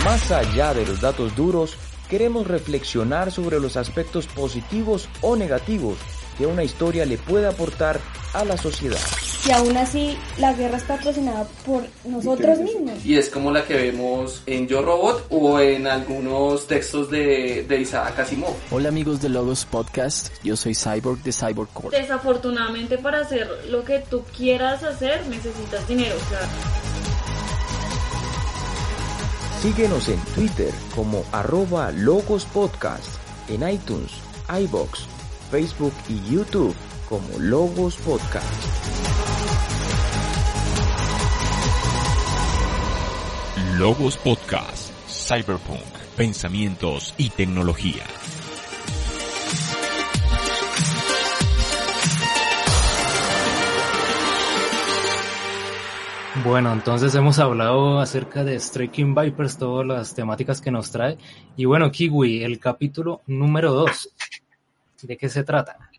S9: Más allá de los datos duros, queremos reflexionar sobre los aspectos positivos o negativos que una historia le puede aportar a la sociedad.
S14: Y aún así, la guerra es patrocinada por nosotros mismos.
S15: Y es como la que vemos en Yo Robot o en algunos textos de, de Isaac Asimov.
S16: Hola amigos de Logos Podcast, yo soy Cyborg de Cyborg Core.
S17: Desafortunadamente para hacer lo que tú quieras hacer necesitas dinero, o sea,
S9: Síguenos en Twitter como arroba Logos Podcast, en iTunes, iBox, Facebook y YouTube como Logos Podcast.
S18: Logos Podcast, Cyberpunk, Pensamientos y Tecnología.
S6: Bueno, entonces hemos hablado acerca de Striking Vipers, todas las temáticas que nos trae. Y bueno, Kiwi, el capítulo número 2. ¿De qué se trata?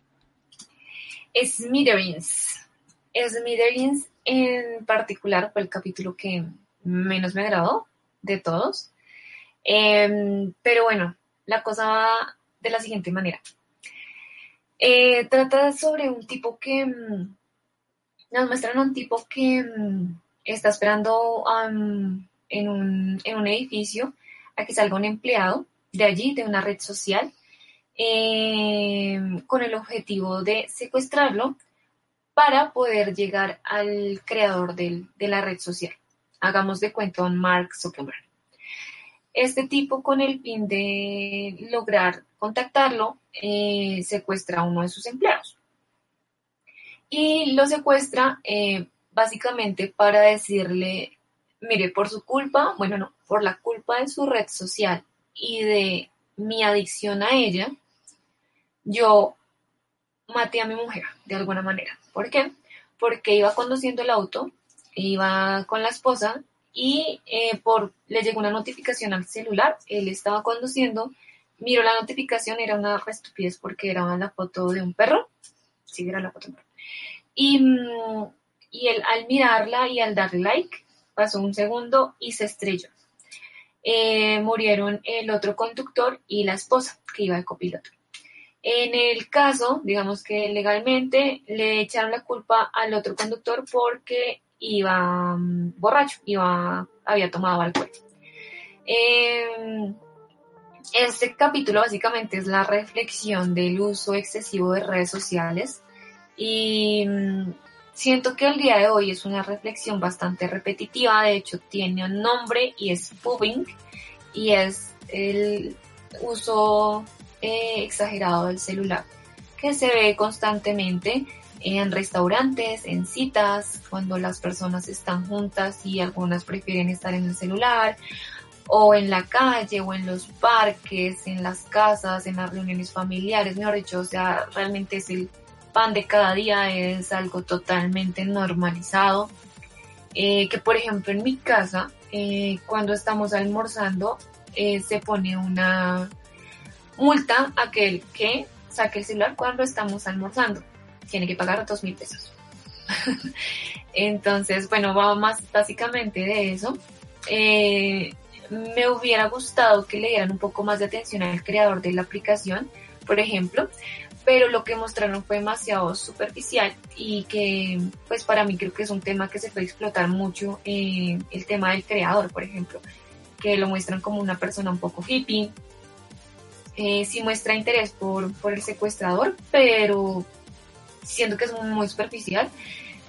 S2: Smithereens. Smithereens en particular fue el capítulo que menos me agradó de todos. Eh, pero bueno, la cosa va de la siguiente manera. Eh, trata sobre un tipo que mm, nos muestran a un tipo que mm, está esperando um, en, un, en un edificio a que salga un empleado de allí, de una red social, eh, con el objetivo de secuestrarlo para poder llegar al creador de la red social. Hagamos de cuento a Mark Zuckerberg. Este tipo, con el fin de lograr contactarlo, eh, secuestra a uno de sus empleados. Y lo secuestra eh, básicamente para decirle, mire, por su culpa, bueno, no, por la culpa de su red social y de mi adicción a ella, yo maté a mi mujer de alguna manera. ¿Por qué? Porque iba conduciendo el auto, iba con la esposa y eh, por, le llegó una notificación al celular, él estaba conduciendo, miró la notificación, era una estupidez porque era la foto de un perro, sí, era la foto de un perro. Y, mm, y él al mirarla y al darle like, pasó un segundo y se estrelló. Eh, murieron el otro conductor y la esposa que iba de copiloto. En el caso, digamos que legalmente le echaron la culpa al otro conductor porque iba mm, borracho, iba, había tomado alcohol. Eh, este capítulo básicamente es la reflexión del uso excesivo de redes sociales y mm, siento que el día de hoy es una reflexión bastante repetitiva, de hecho tiene un nombre y es pubbing y es el uso exagerado del celular que se ve constantemente en restaurantes, en citas, cuando las personas están juntas y algunas prefieren estar en el celular, o en la calle, o en los parques, en las casas, en las reuniones familiares, mejor dicho, o sea, realmente es el pan de cada día, es algo totalmente normalizado. Eh, que por ejemplo en mi casa, eh, cuando estamos almorzando, eh, se pone una multa a aquel que saque el celular cuando estamos almorzando tiene que pagar dos mil pesos. Entonces, bueno, va más básicamente de eso. Eh, me hubiera gustado que le dieran un poco más de atención al creador de la aplicación, por ejemplo, pero lo que mostraron fue demasiado superficial y que, pues para mí creo que es un tema que se puede explotar mucho, el tema del creador, por ejemplo, que lo muestran como una persona un poco hippie, eh, sí muestra interés por, por el secuestrador, pero siento que es muy superficial.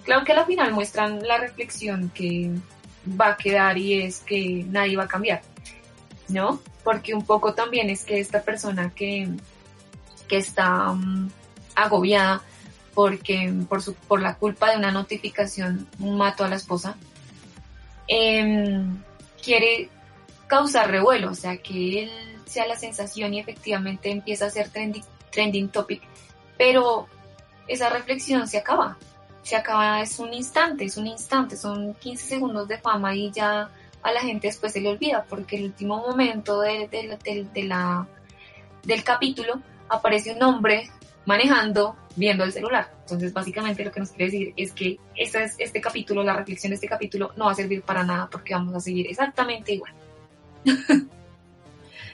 S2: Claro que al final muestran la reflexión que va a quedar y es que nadie va a cambiar, ¿no? Porque un poco también es que esta persona que, que está mm, agobiada porque por, su, por la culpa de una notificación mató a la esposa, em, quiere causar revuelo, o sea, que él sea la sensación y efectivamente empieza a ser trending, topic, pero esa reflexión se acaba. Se acaba, es un instante, es un instante, son 15 segundos de fama y ya a la gente después se le olvida, porque el último momento de, de, la, del capítulo aparece un hombre manejando, viendo el celular. Entonces, básicamente lo que nos quiere decir es que este, es, este capítulo, la reflexión de este capítulo, no va a servir para nada porque vamos a seguir exactamente igual.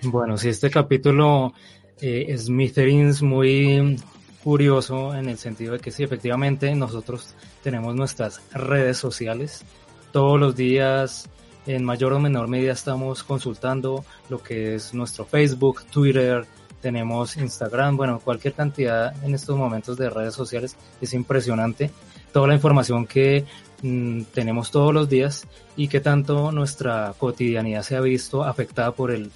S6: bueno, si este capítulo eh, Smithereens muy curioso en el sentido de que sí, efectivamente nosotros tenemos nuestras redes sociales. Todos los días, en mayor o menor medida, estamos consultando lo que es nuestro Facebook, Twitter, tenemos Instagram, bueno, cualquier cantidad en estos momentos de redes sociales. Es impresionante toda la información que mm, tenemos todos los días y que tanto nuestra cotidianidad se ha visto afectada por el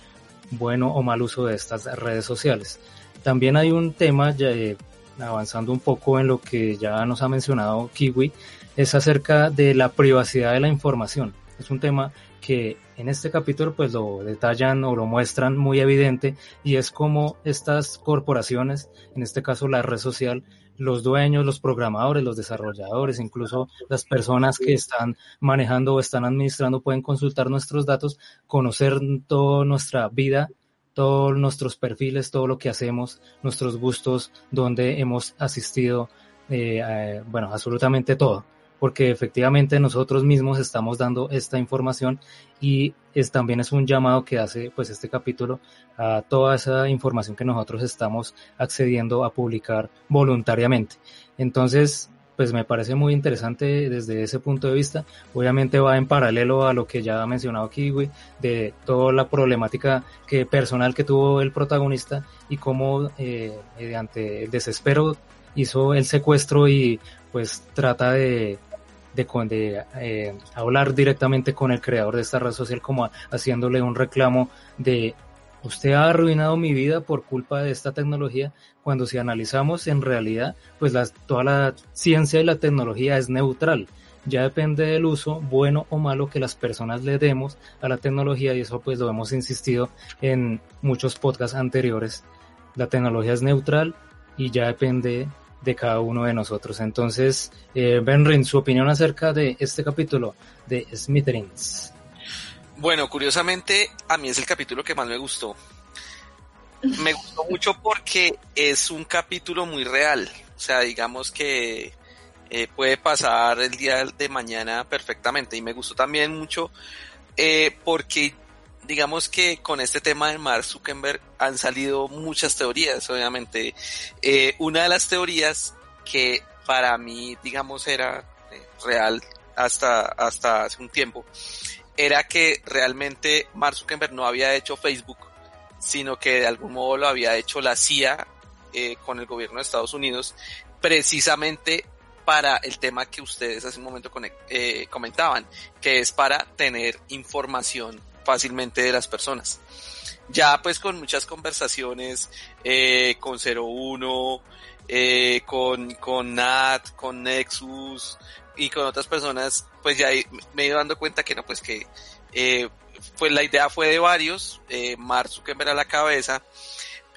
S6: bueno o mal uso de estas redes sociales. También hay un tema eh, avanzando un poco en lo que ya nos ha mencionado Kiwi, es acerca de la privacidad de la información. Es un tema que en este capítulo pues lo detallan o lo muestran muy evidente y es como estas corporaciones, en este caso la red social, los dueños, los programadores, los desarrolladores, incluso las personas que están manejando o están administrando pueden consultar nuestros datos, conocer toda nuestra vida todos nuestros perfiles, todo lo que hacemos, nuestros gustos, donde hemos asistido, eh, bueno, absolutamente todo, porque efectivamente nosotros mismos estamos dando esta información y es, también es un llamado que hace pues este capítulo a toda esa información que nosotros estamos accediendo a publicar voluntariamente. Entonces, pues me parece muy interesante desde ese punto de vista. Obviamente va en paralelo a lo que ya ha mencionado Kiwi, de toda la problemática que, personal que tuvo el protagonista y cómo eh, mediante el desespero hizo el secuestro y pues trata de, de, eh, hablar directamente con el creador de esta red social como haciéndole un reclamo de usted ha arruinado mi vida por culpa de esta tecnología, cuando si analizamos en realidad, pues toda la ciencia y la tecnología es neutral. ya depende del uso bueno o malo que las personas le demos a la tecnología y eso pues lo hemos insistido en muchos podcasts anteriores. La tecnología es neutral y ya depende de cada uno de nosotros. Entonces, eh, Benrin, su opinión acerca de este capítulo de Smithereens.
S5: Bueno, curiosamente, a mí es el capítulo que más me gustó. Me gustó mucho porque es un capítulo muy real. O sea, digamos que eh, puede pasar el día de mañana perfectamente. Y me gustó también mucho eh, porque digamos que con este tema de Mark Zuckerberg han salido muchas teorías, obviamente. Eh, una de las teorías que para mí, digamos, era eh, real hasta, hasta hace un tiempo, era que realmente Mark Zuckerberg no había hecho Facebook, sino que de algún modo lo había hecho la CIA eh, con el gobierno de Estados Unidos, precisamente para el tema que ustedes hace un momento eh, comentaban, que es para tener información fácilmente de las personas. Ya pues con muchas conversaciones eh, con 01, eh, con, con Nat, con Nexus y con otras personas, pues ya me he ido dando cuenta que no, pues que eh, pues la idea fue de varios, eh, Mark Zuckerberg a la cabeza,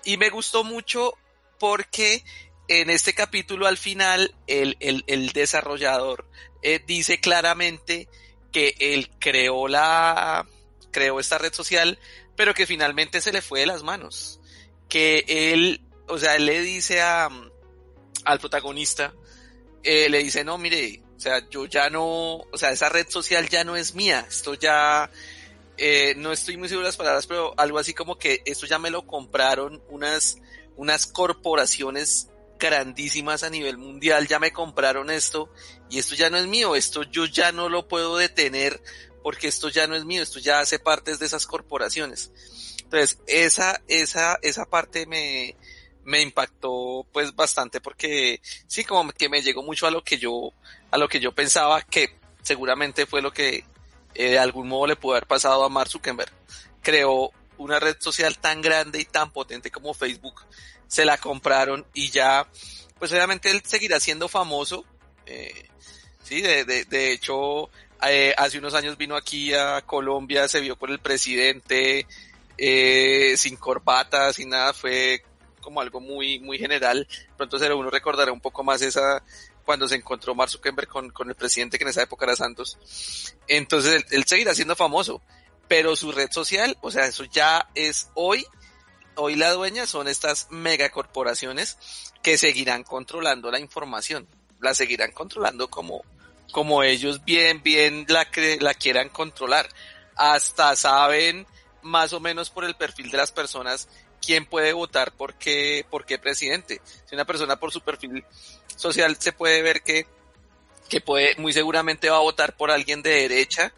S5: y me gustó mucho porque en este capítulo al final el, el, el desarrollador eh, dice claramente que él creó la, creó esta red social, pero que finalmente se le fue de las manos. Que él, o sea, él le dice a, al protagonista, eh, le dice, no, mire, o sea, yo ya no, o sea, esa red social ya no es mía, esto ya, eh, no estoy muy seguro de las palabras, pero algo así como que esto ya me lo compraron unas, unas corporaciones grandísimas a nivel mundial, ya me compraron esto y esto ya no es mío, esto yo ya no lo puedo detener porque esto ya no es mío, esto ya hace parte de esas corporaciones. Entonces, esa, esa, esa parte me, me impactó pues bastante porque sí, como que me llegó mucho a lo que yo, a lo que yo pensaba que seguramente fue lo que eh, de algún modo le pudo haber pasado a Mark Zuckerberg. Creó una red social tan grande y tan potente como Facebook, se la compraron y ya, pues obviamente él seguirá siendo famoso, eh, sí, de, de, de hecho, eh, hace unos años vino aquí a Colombia, se vio con el presidente, eh, sin corbata, sin nada, fue como algo muy, muy general. Pronto será uno recordará un poco más esa, cuando se encontró Mark Zuckerberg con, con el presidente que en esa época era Santos. Entonces él, él, seguirá siendo famoso, pero su red social, o sea, eso ya es hoy, hoy la dueña son estas megacorporaciones que seguirán controlando la información, la seguirán controlando como, como ellos bien, bien la, la quieran controlar. Hasta saben más o menos por el perfil de las personas quién puede votar por qué, por qué presidente. Si una persona por su perfil social se puede ver que, que puede, muy seguramente va a votar por alguien de derecha,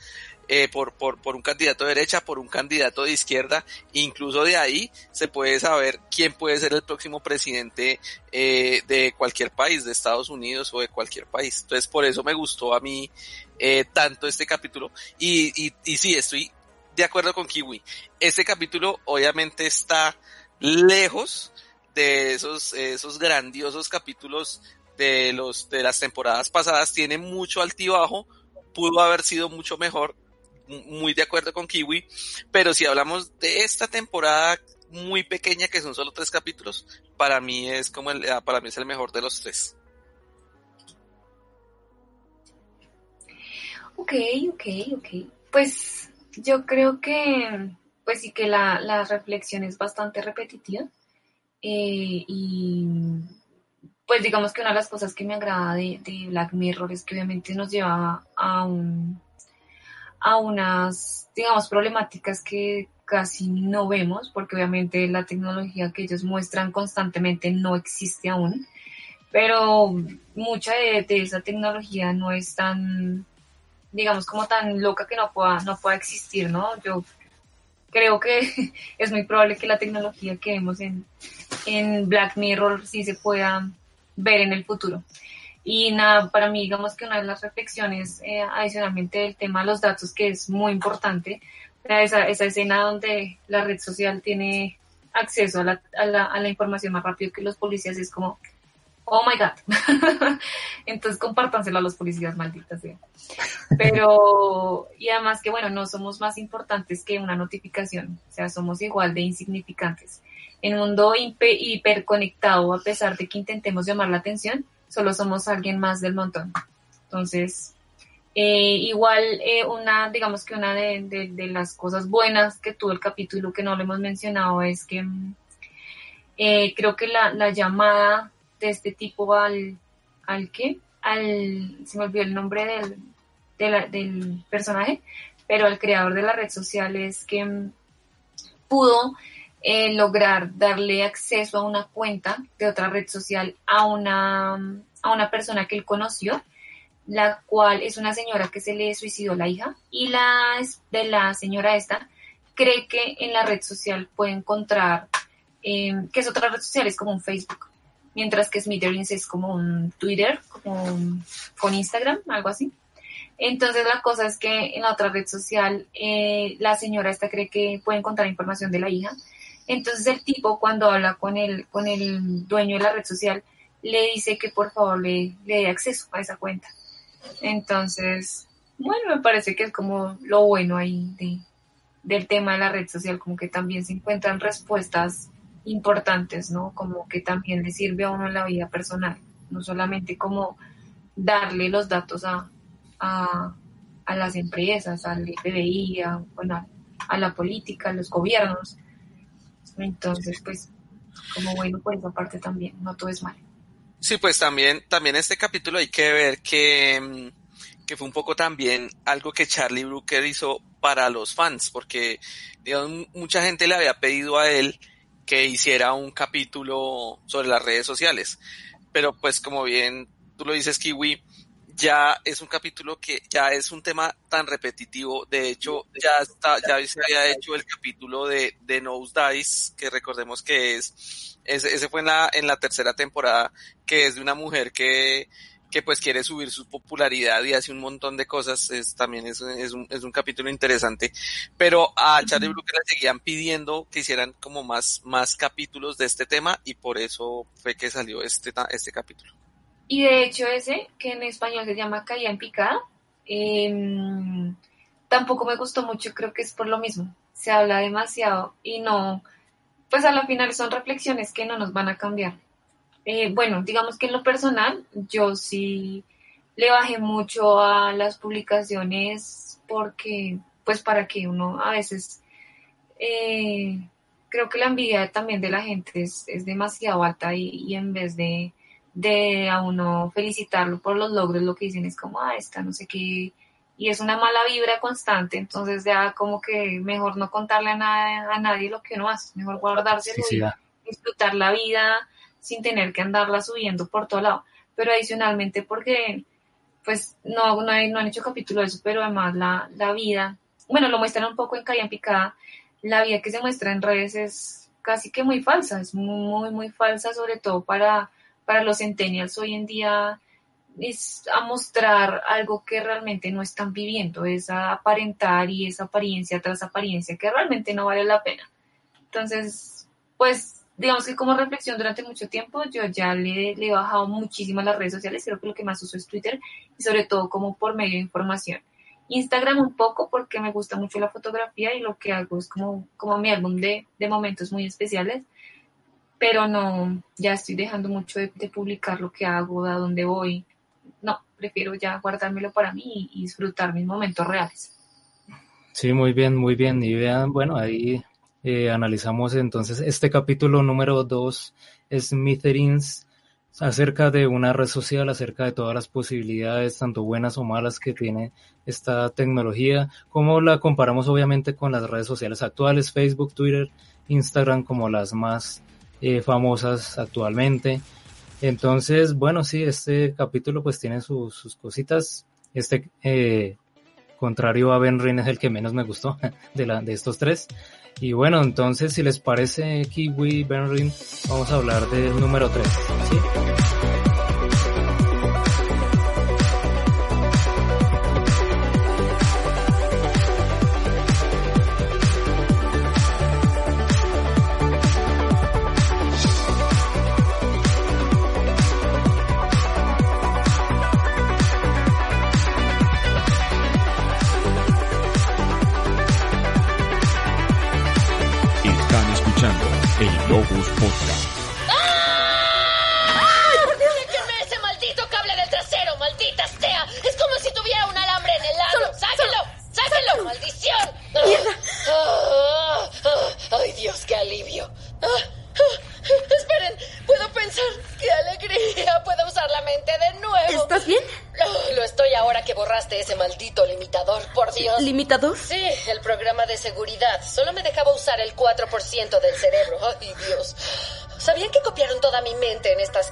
S5: eh, por, por, por un candidato de derecha, por un candidato de izquierda, incluso de ahí se puede saber quién puede ser el próximo presidente eh, de cualquier país, de Estados Unidos o de cualquier país. Entonces por eso me gustó a mí eh, tanto este capítulo y, y, y sí, estoy de acuerdo con Kiwi. Este capítulo obviamente está lejos de esos, esos grandiosos capítulos de los, de las temporadas pasadas. Tiene mucho altibajo. Pudo haber sido mucho mejor. Muy de acuerdo con Kiwi. Pero si hablamos de esta temporada muy pequeña, que son solo tres capítulos, para mí es como el, para mí es el mejor de los tres.
S2: Ok, ok, ok. Pues yo creo que, pues sí que la, la reflexión es bastante repetitiva. Eh, y pues digamos que una de las cosas que me agrada de, de, Black Mirror es que obviamente nos lleva a un, a unas, digamos, problemáticas que casi no vemos, porque obviamente la tecnología que ellos muestran constantemente no existe aún, pero mucha de, esa tecnología no es tan digamos, como tan loca que no pueda, no pueda existir, ¿no? Yo creo que es muy probable que la tecnología que vemos en, en Black Mirror sí se pueda ver en el futuro. Y nada, para mí, digamos que una de las reflexiones eh, adicionalmente del tema de los datos, que es muy importante, esa, esa escena donde la red social tiene acceso a la, a la, a la información más rápido que los policías, es como, oh my god. Entonces compártanselo a los policías malditas. ¿sí? Pero, y además que bueno, no somos más importantes que una notificación, o sea, somos igual de insignificantes. En un mundo hiperconectado, a pesar de que intentemos llamar la atención, solo somos alguien más del montón. Entonces, eh, igual eh, una, digamos que una de, las cosas buenas que tuvo el capítulo que no lo hemos mencionado es que eh, creo que la, la, llamada de este tipo al, al qué, al, se me olvidó el nombre del, del personaje, pero al creador de la red social es que mm, pudo eh, lograr darle acceso a una cuenta de otra red social a una, a una persona que él conoció, la cual es una señora que se le suicidó la hija y la de la señora esta cree que en la red social puede encontrar, eh, que es otra red social, es como un Facebook, mientras que Smithereens es como un Twitter, como con Instagram, algo así. Entonces la cosa es que en la otra red social eh, la señora esta cree que puede encontrar información de la hija. Entonces el tipo cuando habla con el, con el dueño de la red social le dice que por favor le, le dé acceso a esa cuenta. Entonces, bueno, me parece que es como lo bueno ahí de, del tema de la red social, como que también se encuentran respuestas importantes, ¿no? Como que también le sirve a uno en la vida personal, no solamente como darle los datos a, a, las empresas, al FBI, a, bueno, a la política, a los gobiernos. Entonces, pues, como bueno, por esa parte también, no todo es malo.
S5: Sí, pues también, también este capítulo hay que ver que, mm, que fue un poco también algo que Charlie Brooker hizo para los fans, porque digamos, mucha gente le había pedido a él que hiciera un capítulo sobre las redes sociales. Pero pues como bien tú lo dices, Kiwi, ya es un capítulo que ya es un tema tan repetitivo. De hecho, ya está, ya se había hecho el capítulo de, de Nose Dice, que recordemos que es, ese, ese fue en la, en la tercera temporada, que es de una mujer que, que pues quiere subir su popularidad y hace un montón de cosas, es, también es, es, un, es un capítulo interesante. Pero a Charlie Brooker le seguían pidiendo que hicieran como más, más capítulos de este tema y por eso fue que salió este, este capítulo.
S2: Y de hecho ese, que en español se llama Caía en Picada, em, tampoco me gustó mucho, creo que es por lo mismo. Se habla demasiado y no, pues a la final son reflexiones que no nos van a cambiar. Eh, bueno, digamos que en lo personal, yo sí le bajé mucho a las publicaciones porque, pues para que uno a veces, eh, creo que la envidia también de la gente es, demasiado alta y en vez de de a uno felicitarlo por los logros, lo que dicen es como, ah, esta no sé qué, y es una mala vibra constante, entonces ya como que mejor no contarle a, a nadie lo que uno hace, mejor guardárselo y disfrutar la vida sin tener que andarla subiendo por todo lado. Pero adicionalmente porque, pues, no, no, no han hecho capítulo de eso, pero además la, la vida, bueno, lo muestran un poco en Calle Picada, la vida que se muestra en redes es casi que muy falsa, es muy, muy falsa, sobre todo para para los centennials hoy en día es a mostrar algo que realmente no están viviendo, es a aparentar y esa apariencia tras apariencia que realmente no vale la pena. Entonces, pues digamos que como reflexión durante mucho tiempo yo ya le, he bajado muchísimo a las redes sociales, creo que lo que más uso es Twitter y sobre todo como por medio de información. Instagram un poco porque me gusta mucho la fotografía y lo que hago es como, como mi álbum de, de momentos muy especiales pero no, ya estoy dejando mucho de, publicar lo que hago, a dónde voy. No, prefiero ya guardármelo para mí y, disfrutar mis momentos reales.
S6: Sí, muy bien, muy bien. Y vean, bueno, ahí eh, analizamos entonces este capítulo número 2, Smithereens, acerca de una red social, acerca de todas las posibilidades, tanto buenas o malas, que tiene esta tecnología, como la comparamos obviamente con las redes sociales actuales, Facebook, Twitter, Instagram, como las más eh, famosas actualmente. Entonces, bueno, sí, este capítulo pues tiene sus, cositas. Este, eh, contrario a Ben Rin, es el que menos me gustó de, la, de estos tres. Y bueno, entonces, si les parece Kiwi, Ben Rin, vamos a hablar del número 3. ¿sí?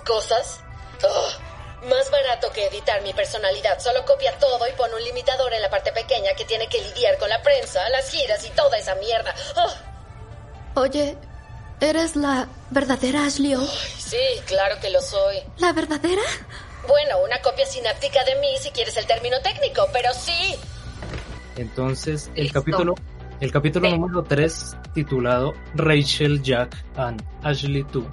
S8: Cosas? Oh, más barato que editar mi personalidad. Solo copia todo y pone un limitador en la parte pequeña que tiene que lidiar con la prensa, las giras y toda esa mierda. Oh,
S19: Oye, ¿eres la verdadera Ashley O?
S8: sí, claro que lo soy.
S19: ¿La verdadera?
S8: Bueno, una copia sináptica de mí si quieres el término técnico, pero sí.
S6: Entonces, el capítulo, el capítulo número 3, titulado Rachel, Jack and Ashley 2,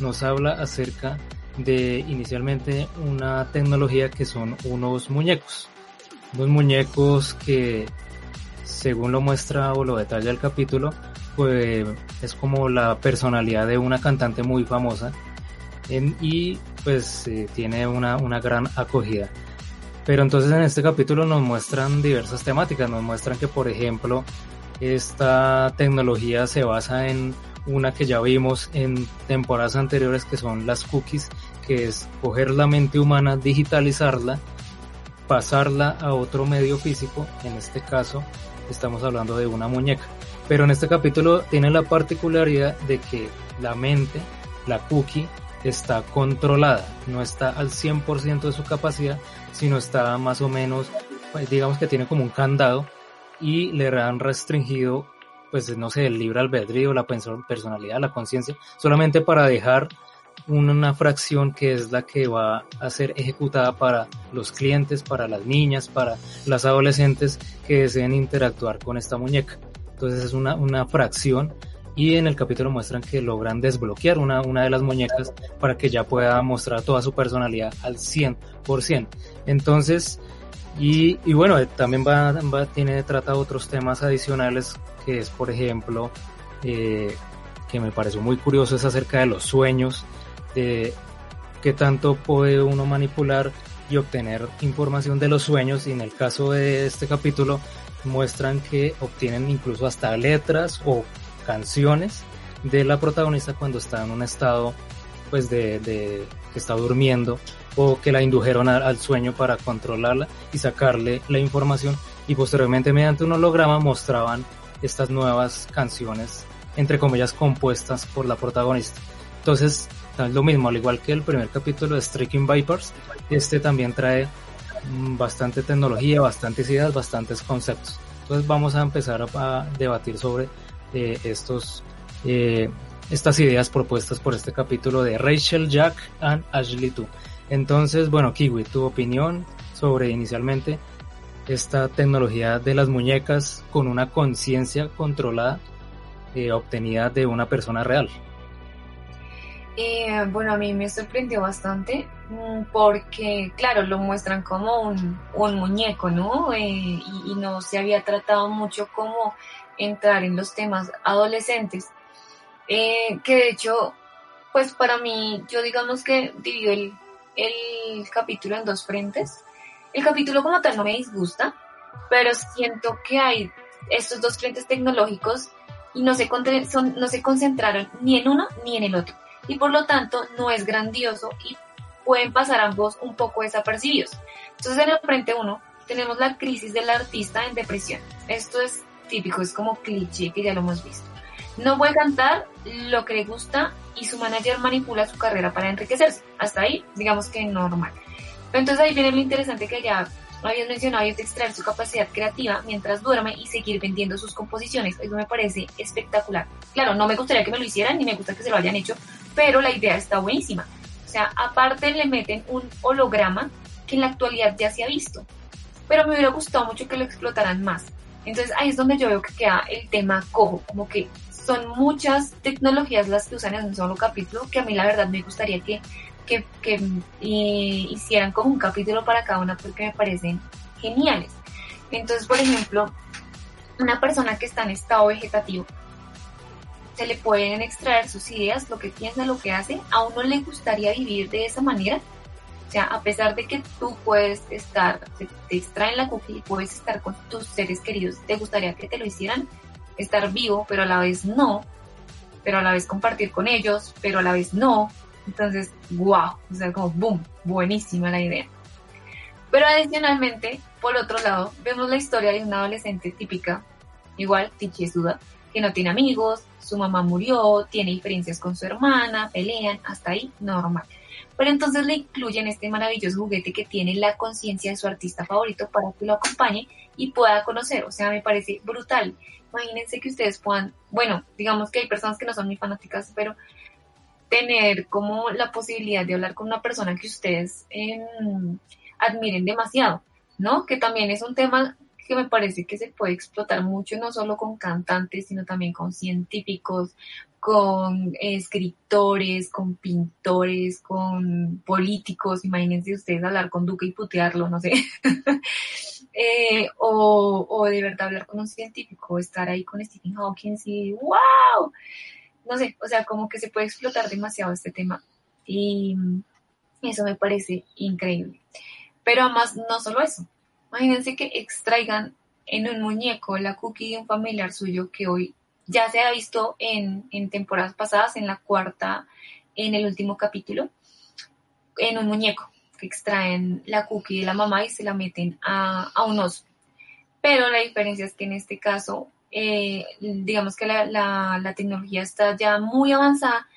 S6: nos habla acerca de inicialmente una tecnología que son unos muñecos. Unos muñecos que, según lo muestra o lo detalla el capítulo, pues es como la personalidad de una cantante muy famosa en- y pues eh, tiene una, una gran acogida. Pero entonces en este capítulo nos muestran diversas temáticas, nos muestran que por ejemplo esta tecnología se basa en una que ya vimos en temporadas anteriores que son las cookies, que es coger la mente humana, digitalizarla, pasarla a otro medio físico, en este caso estamos hablando de una muñeca. Pero en este capítulo tiene la particularidad de que la mente, la cookie, está controlada, no está al 100% de su capacidad, sino está más o menos, pues, digamos que tiene como un candado y le han restringido, pues no sé, el libre albedrío, la perso- personalidad, la conciencia, solamente para dejar una fracción que es la que va a ser ejecutada para los clientes, para las niñas, para las adolescentes que deseen interactuar con esta muñeca. Entonces es una, una fracción y en el capítulo muestran que logran desbloquear una, una de las muñecas para que ya pueda mostrar toda su personalidad al 100%. Entonces, y, y bueno, también va, va, tiene, trata otros temas adicionales que es, por ejemplo, eh, que me pareció muy curioso, es acerca de los sueños, de qué tanto puede uno manipular y obtener información de los sueños. Y en el caso de este capítulo muestran que obtienen incluso hasta letras o canciones de la protagonista cuando está en un estado pues de, que está durmiendo o que la indujeron al sueño para controlarla y sacarle la información. Y posteriormente mediante un holograma mostraban estas nuevas canciones entre comillas compuestas por la protagonista entonces es lo mismo al igual que el primer capítulo de Striking Vipers este también trae mm, bastante tecnología bastantes ideas bastantes conceptos entonces vamos a empezar a, debatir sobre eh, estos eh, estas ideas propuestas por este capítulo de Rachel, Jack and Ashley 2. Entonces, bueno, Kiwi, tu opinión sobre inicialmente esta tecnología de las muñecas con una conciencia controlada eh, obtenida de una persona real.
S2: Eh, bueno, a mí me sorprendió bastante mm, porque, claro, lo muestran como un, un muñeco, ¿no? Eh, y, y no se había tratado mucho como entrar en los temas adolescentes. Eh, que de hecho, pues para mí, yo digamos que divido el, el capítulo en dos frentes. El capítulo como tal no me disgusta, pero siento que hay estos dos frentes tecnológicos y no se, concentraron ni en uno ni en el otro. Y por lo tanto no es grandioso y pueden pasar ambos un poco desapercibidos. Entonces en el frente uno tenemos la crisis del artista en depresión. Esto es típico, es como cliché que ya lo hemos visto. No puede cantar lo que le gusta y su manager manipula su carrera para enriquecerse. Hasta ahí, digamos que normal. Entonces ahí viene lo interesante que ya habías mencionado y es de extraer su capacidad creativa mientras duerme y seguir vendiendo sus composiciones. Eso me parece espectacular. Claro, no me gustaría que me lo hicieran ni me gusta que se lo hayan hecho, pero la idea está buenísima. O sea, aparte le meten un holograma que en la actualidad ya se ha visto. Pero me hubiera gustado mucho que lo explotaran más. Entonces ahí es donde yo veo que queda el tema cojo, como que son muchas tecnologías las que usan en un solo capítulo, que a mí la verdad me gustaría que, que, que y- hicieran como un capítulo para cada una porque me parecen geniales. Entonces, por ejemplo, una persona que está en estado vegetativo, se le pueden extraer sus ideas, lo que piensa, lo que hace. ¿A uno le gustaría vivir de esa manera? O sea, a pesar de que tú puedes estar, te, te extraen la cookie, puedes estar con tus seres queridos, ¿te gustaría que te lo hicieran? Estar vivo, pero a la vez no, pero a la vez compartir con ellos, pero a la vez no. Entonces, wow, o sea, como boom, buenísima la idea. Pero adicionalmente, por otro lado, vemos la historia de una adolescente típica, igual, Duda, que no tiene amigos, su mamá murió, tiene diferencias con su hermana, pelean, hasta ahí, normal. Pero entonces le incluyen este maravilloso juguete que tiene la conciencia de su artista favorito para que lo acompañe y pueda conocer. O sea, me parece brutal. Imagínense que ustedes puedan, bueno, digamos que hay personas que no son muy fanáticas, pero tener como la posibilidad de hablar con una persona que ustedes em, admiren demasiado, ¿no? Que también es un tema que me parece que se puede explotar mucho, no solo con cantantes, sino también con científicos, con escritores, con pintores, con políticos. Imagínense ustedes hablar con Duque y putearlo, no sé. eh, o, o de verdad hablar con un científico, estar ahí con Stephen Hawking y ¡wow! No sé, o sea, como que se puede explotar demasiado este tema. Y eso me parece increíble. Pero además, no solo eso. Imagínense que extraigan en un muñeco la cookie de un familiar suyo que hoy ya se ha visto en, en temporadas pasadas, en la cuarta, en el último capítulo, en un muñeco que extraen la cookie de la mamá y se la meten a, a un oso. Pero la diferencia es que en este caso, eh, digamos que la, la, la tecnología está ya muy avanzada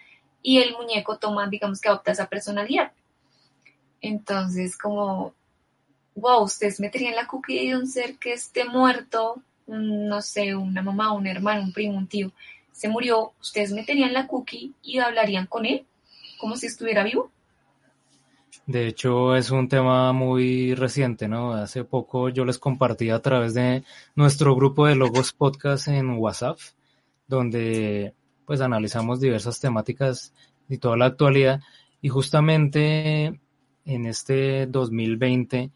S2: y el muñeco toma, digamos que adopta esa personalidad. Entonces, como wow, ustedes meterían la cookie de un ser que esté muerto, no sé, una mamá, un hermano, un primo, un tío, se murió, ustedes meterían la cookie y hablarían con él como si estuviera vivo.
S6: De hecho, es un tema muy reciente, ¿no? Hace poco yo les compartí a través de nuestro grupo de Logos Podcast en WhatsApp, donde pues analizamos diversas temáticas y toda la actualidad. Y justamente en este 2020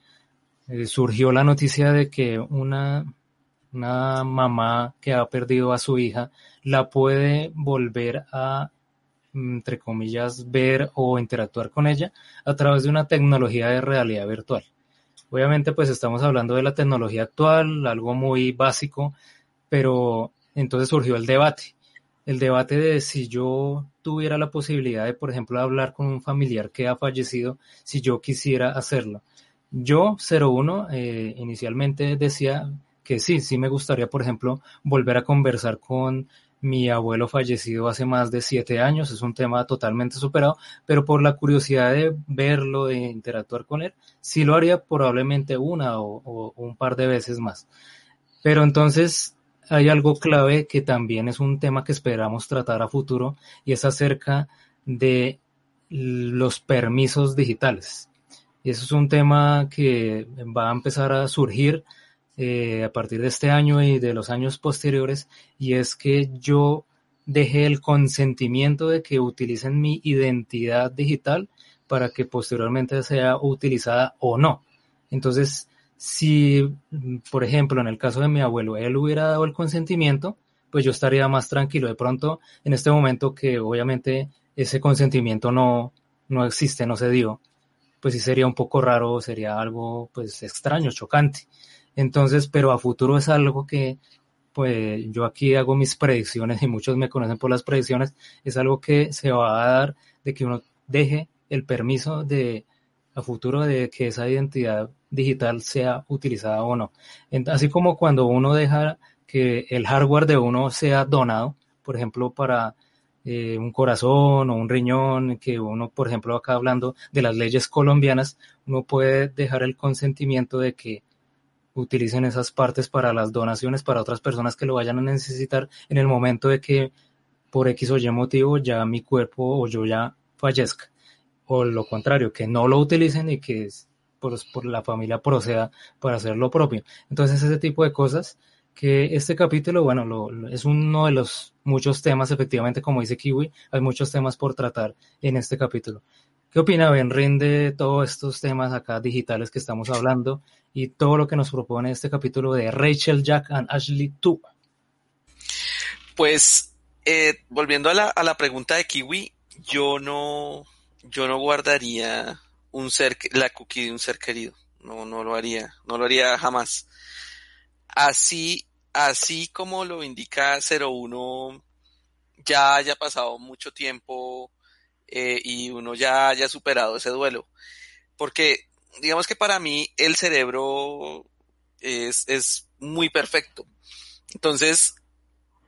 S6: eh, surgió la noticia de que una, una mamá que ha perdido a su hija la puede volver a, entre comillas, ver o interactuar con ella a través de una tecnología de realidad virtual. Obviamente, pues estamos hablando de la tecnología actual, algo muy básico, pero entonces surgió el debate. El debate de si yo tuviera la posibilidad de, por ejemplo, hablar con un familiar que ha fallecido, si yo quisiera hacerlo. Yo, 01, eh, inicialmente decía que sí, sí me gustaría, por ejemplo, volver a conversar con mi abuelo fallecido hace más de siete años, es un tema totalmente superado, pero por la curiosidad de verlo, de interactuar con él, sí lo haría probablemente una o, un par de veces más. Pero entonces hay algo clave que también es un tema que esperamos tratar a futuro y es acerca de los permisos digitales. Y eso es un tema que va a empezar a surgir eh, a partir de este año y de los años posteriores, y es que yo deje el consentimiento de que utilicen mi identidad digital para que posteriormente sea utilizada o no. Entonces, si, por ejemplo, en el caso de mi abuelo, él hubiera dado el consentimiento, pues yo estaría más tranquilo. De pronto, en este momento que obviamente ese consentimiento no, no existe, no se dio, pues sí sería un poco raro, sería algo pues extraño, chocante. Entonces, pero a futuro es algo que pues yo aquí hago mis predicciones y muchos me conocen por las predicciones, es algo que se va a dar de que uno deje el permiso de a futuro de que esa identidad digital sea utilizada o no. Así como cuando uno deja que el hardware de uno sea donado, por ejemplo, para eh, un corazón o un riñón, que uno, por ejemplo, acá hablando de las leyes colombianas, uno puede dejar el consentimiento de que utilicen esas partes para las donaciones para otras personas que lo vayan a necesitar en el momento de que por X o Y motivo ya mi cuerpo o yo ya fallezca. O lo contrario, que no lo utilicen y que por, por la familia proceda para hacer lo propio. Entonces ese tipo de cosas que este capítulo, bueno, lo, es uno de los muchos temas, efectivamente, como dice Kiwi, hay muchos temas por tratar en este capítulo. ¿Qué opina Benrin de todos estos temas acá digitales que estamos hablando y todo lo que nos propone este capítulo de Rachel, Jack and Ashley 2?
S5: Pues eh, volviendo a la, a la pregunta de Kiwi, yo no, yo no guardaría un ser, la cookie de un ser querido. No, no lo haría, no lo haría jamás. Así, así como lo indica 01, ya haya pasado mucho tiempo eh, y uno ya haya superado ese duelo. Porque digamos que para mí el cerebro es, es muy perfecto. Entonces,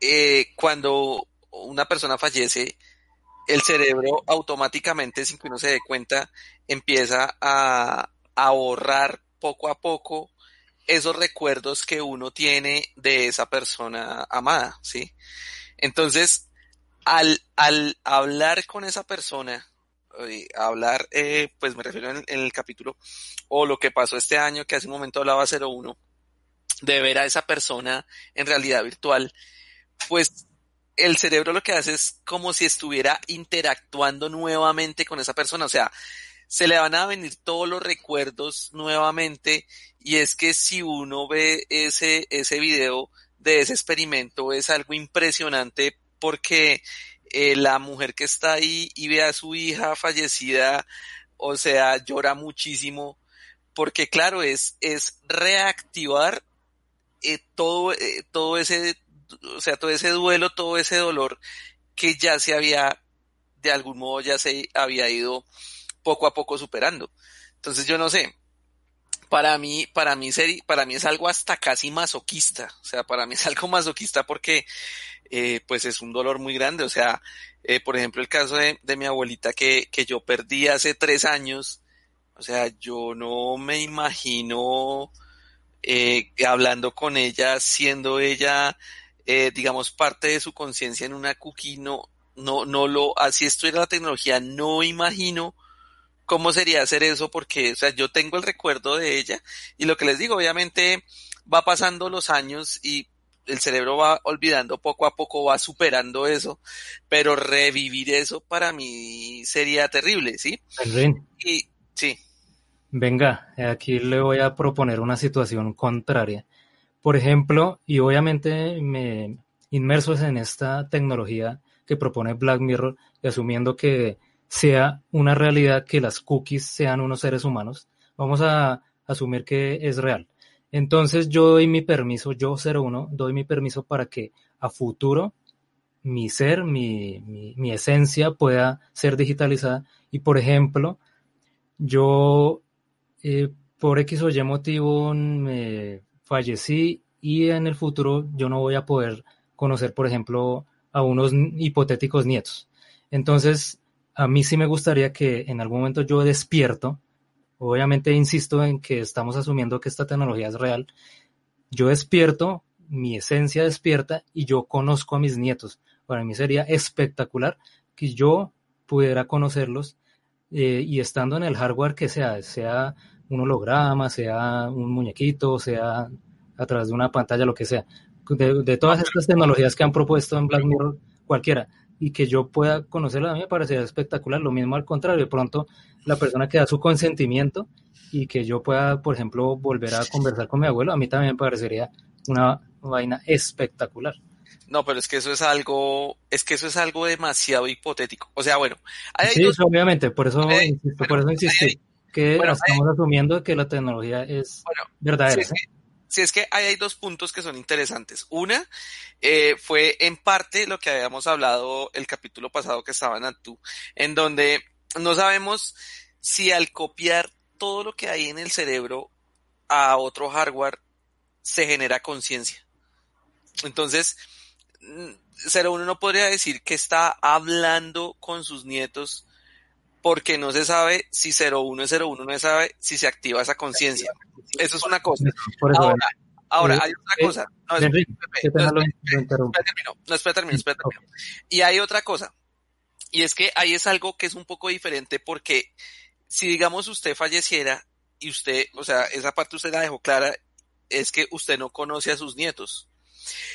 S5: eh, cuando una persona fallece, el cerebro automáticamente, sin que uno se dé cuenta, empieza a, a borrar poco a poco esos recuerdos que uno tiene de esa persona amada, ¿sí? Entonces, al, al hablar con esa persona, eh, hablar, eh, pues me refiero en, en, el capítulo, o lo que pasó este año, que hace un momento hablaba 01, de ver a esa persona en realidad virtual, pues el cerebro lo que hace es como si estuviera interactuando nuevamente con esa persona, o sea, se le van a venir todos los recuerdos nuevamente y es que si uno ve ese, ese video de ese experimento es algo impresionante porque eh, la mujer que está ahí y ve a su hija fallecida, o sea, llora muchísimo porque claro, es, es reactivar eh, todo, eh, todo ese, o sea, todo ese duelo, todo ese dolor que ya se había, de algún modo ya se había ido poco a poco superando. Entonces yo no sé, para mí, para mí, para mí es algo hasta casi masoquista, o sea, para mí es algo masoquista porque, eh, pues es un dolor muy grande, o sea, eh, por ejemplo, el caso de, de mi abuelita que, que yo perdí hace tres años, o sea, yo no me imagino eh, hablando con ella, siendo ella, eh, digamos, parte de su conciencia en una cookie, no, no, no lo, así estuviera la tecnología, no imagino cómo sería hacer eso porque, o sea, yo tengo el recuerdo de ella y lo que les digo, obviamente va pasando los años y el cerebro va olvidando poco a poco, va superando eso, pero revivir eso para mí sería terrible, ¿sí? Y sí.
S6: Venga, aquí le voy a proponer una situación contraria. Por ejemplo, y obviamente me inmersos en esta tecnología que propone Black Mirror, y asumiendo que sea una realidad que las cookies sean unos seres humanos, vamos a asumir que es real. Entonces yo doy mi permiso, yo 01, doy mi permiso para que a futuro mi ser, mi, mi, esencia pueda ser digitalizada y por ejemplo, yo eh, por X o Y motivo me fallecí y en el futuro yo no voy a poder conocer, por ejemplo, a unos hipotéticos nietos. Entonces, a mí sí me gustaría que en algún momento yo despierto, obviamente insisto en que estamos asumiendo que esta tecnología es real, yo despierto, mi esencia despierta y yo conozco a mis nietos. Para mí sería espectacular que yo pudiera conocerlos eh, y estando en el hardware que sea, sea un holograma, sea un muñequito, sea a través de una pantalla, lo que sea. De, de, todas estas tecnologías que han propuesto en Black Mirror, cualquiera, y que yo pueda conocerla, a mí me parecería espectacular. Lo mismo al contrario, de pronto la persona que da su consentimiento y que yo pueda, por ejemplo, volver a conversar con mi abuelo, a mí también me parecería una vaina espectacular.
S5: No, pero es que eso es algo, es que eso es algo demasiado hipotético. O sea, bueno,
S6: hay sí, dos... obviamente, por eso, eh, insisto, bueno, por eso insistí. Hay, que bueno, estamos hay, asumiendo que la tecnología es bueno, verdadera.
S5: Que, si es que hay, dos puntos que son interesantes. Una eh, fue en parte lo que habíamos hablado el capítulo pasado que estaba en Antú, en donde no sabemos si al copiar todo lo que hay en el cerebro a otro hardware se genera conciencia. Entonces, 01 no podría decir que está hablando con sus nietos porque no se sabe si 01 es 01, no se sabe si se activa esa conciencia. Eso es una cosa. Ahora, ahora hay otra cosa. No, espera, no, espera, termino, espera, termino. Y hay otra cosa. Y es que ahí es algo que es un poco diferente porque si digamos usted falleciera y usted, o sea, esa parte usted la dejó clara, es que usted no conoce a sus nietos.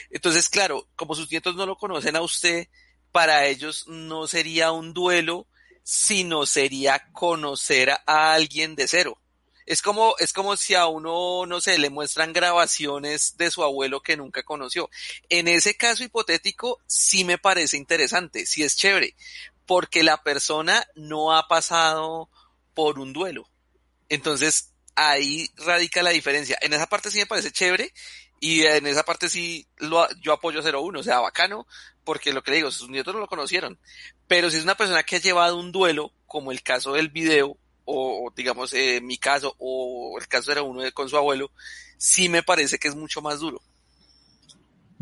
S5: Entonces, claro, como sus nietos no lo conocen a usted, para ellos no sería un duelo, sino sería conocer a alguien de cero. Es como, es como si a uno, no sé, le muestran grabaciones de su abuelo que nunca conoció. En ese caso hipotético, sí me parece interesante, sí es chévere, porque la persona no ha pasado por un duelo. Entonces, ahí radica la diferencia. En esa parte sí me parece chévere y en esa parte sí lo, yo apoyo 01, o sea, bacano, porque lo que le digo, sus nietos no lo conocieron. Pero si es una persona que ha llevado un duelo, como el caso del video, o digamos eh, mi caso, o el caso era uno de, con su abuelo, sí me parece que es mucho más duro.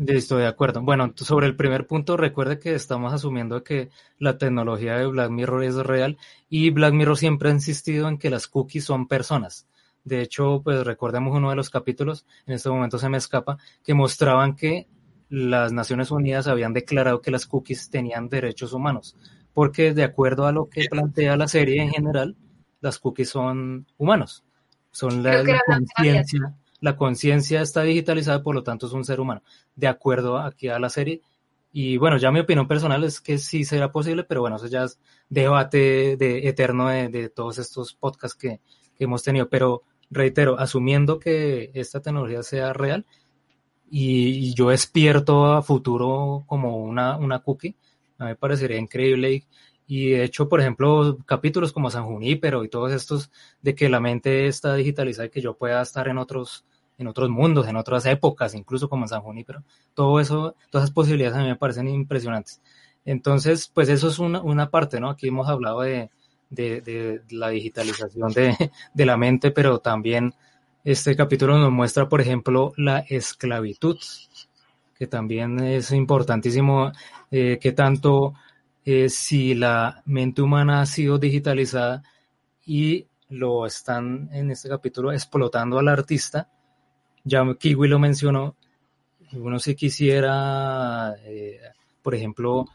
S6: Estoy de acuerdo. Bueno, sobre el primer punto, recuerde que estamos asumiendo que la tecnología de Black Mirror es real y Black Mirror siempre ha insistido en que las cookies son personas. De hecho, pues recordemos uno de los capítulos, en este momento se me escapa, que mostraban que las Naciones Unidas habían declarado que las cookies tenían derechos humanos, porque de acuerdo a lo que plantea la serie en general, las cookies son humanos, son la, la conciencia la conciencia está digitalizada, por lo tanto es un ser humano, de acuerdo aquí a la serie. Y bueno, ya mi opinión personal es que sí será posible, pero bueno, eso ya es debate de, eterno de, todos estos podcasts que, hemos tenido. Pero reitero, asumiendo que esta tecnología sea real y, yo despierto a futuro como una, una cookie, a mí me parecería increíble y, y de hecho, por ejemplo, capítulos como San Junípero y todos estos de que la mente está digitalizada y que yo pueda estar en otros, en otros mundos, en otras épocas, incluso como en San Junípero, todo eso, todas esas posibilidades a mí me parecen impresionantes. Entonces, pues eso es una, una parte, ¿no? Aquí hemos hablado de, de, de la digitalización de, de, la mente, pero también este capítulo nos muestra, por ejemplo, la esclavitud, que también es importantísimo, eh, que tanto eh, si la mente humana ha sido digitalizada y lo están en este capítulo explotando al artista, ya Kiwi lo mencionó, uno si quisiera, eh, por ejemplo,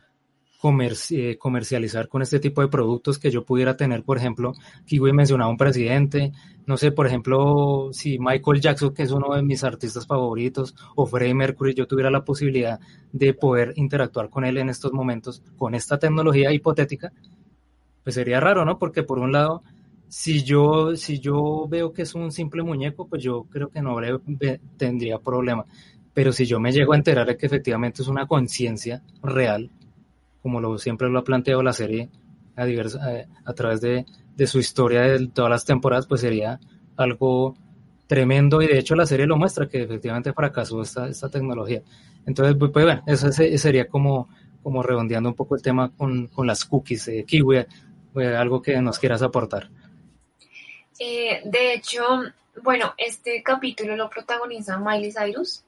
S6: eh, comercializar con este tipo de productos que yo pudiera tener, por ejemplo, Kiwi mencionaba un presidente, no sé, por ejemplo, si Michael Jackson, que es uno de mis artistas favoritos, o Freddie Mercury, yo tuviera la posibilidad de poder interactuar con él en estos momentos con esta tecnología hipotética, pues sería raro, ¿no? Porque por un lado, si yo, si yo veo que es un simple muñeco, pues yo creo que no tendría problema. Pero si yo me llego a enterar de que efectivamente es una conciencia real, como lo siempre lo ha planteado la serie a, a, través de, su historia de todas las temporadas, pues sería algo tremendo y de hecho la serie lo muestra que efectivamente fracasó esta, esta tecnología. Entonces, pues, pues bueno, eso sería como, como redondeando un poco el tema con, las cookies. de Kiwi, algo que nos quieras aportar.
S2: Eh, de hecho, bueno, este capítulo lo protagoniza Miley Cyrus.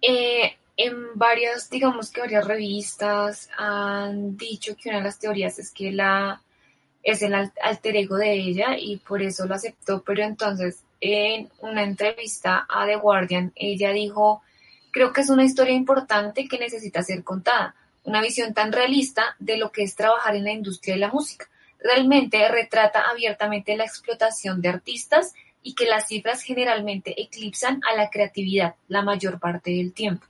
S2: Eh, en varias, digamos que varias revistas han dicho que una de las teorías es que la es el alter ego de ella y por eso lo aceptó, pero entonces en una entrevista a The Guardian ella dijo, creo que es una historia importante que necesita ser contada, una visión tan realista de lo que es trabajar en la industria de la música. Realmente retrata abiertamente la explotación de artistas y que las cifras generalmente eclipsan a la creatividad la mayor parte del tiempo.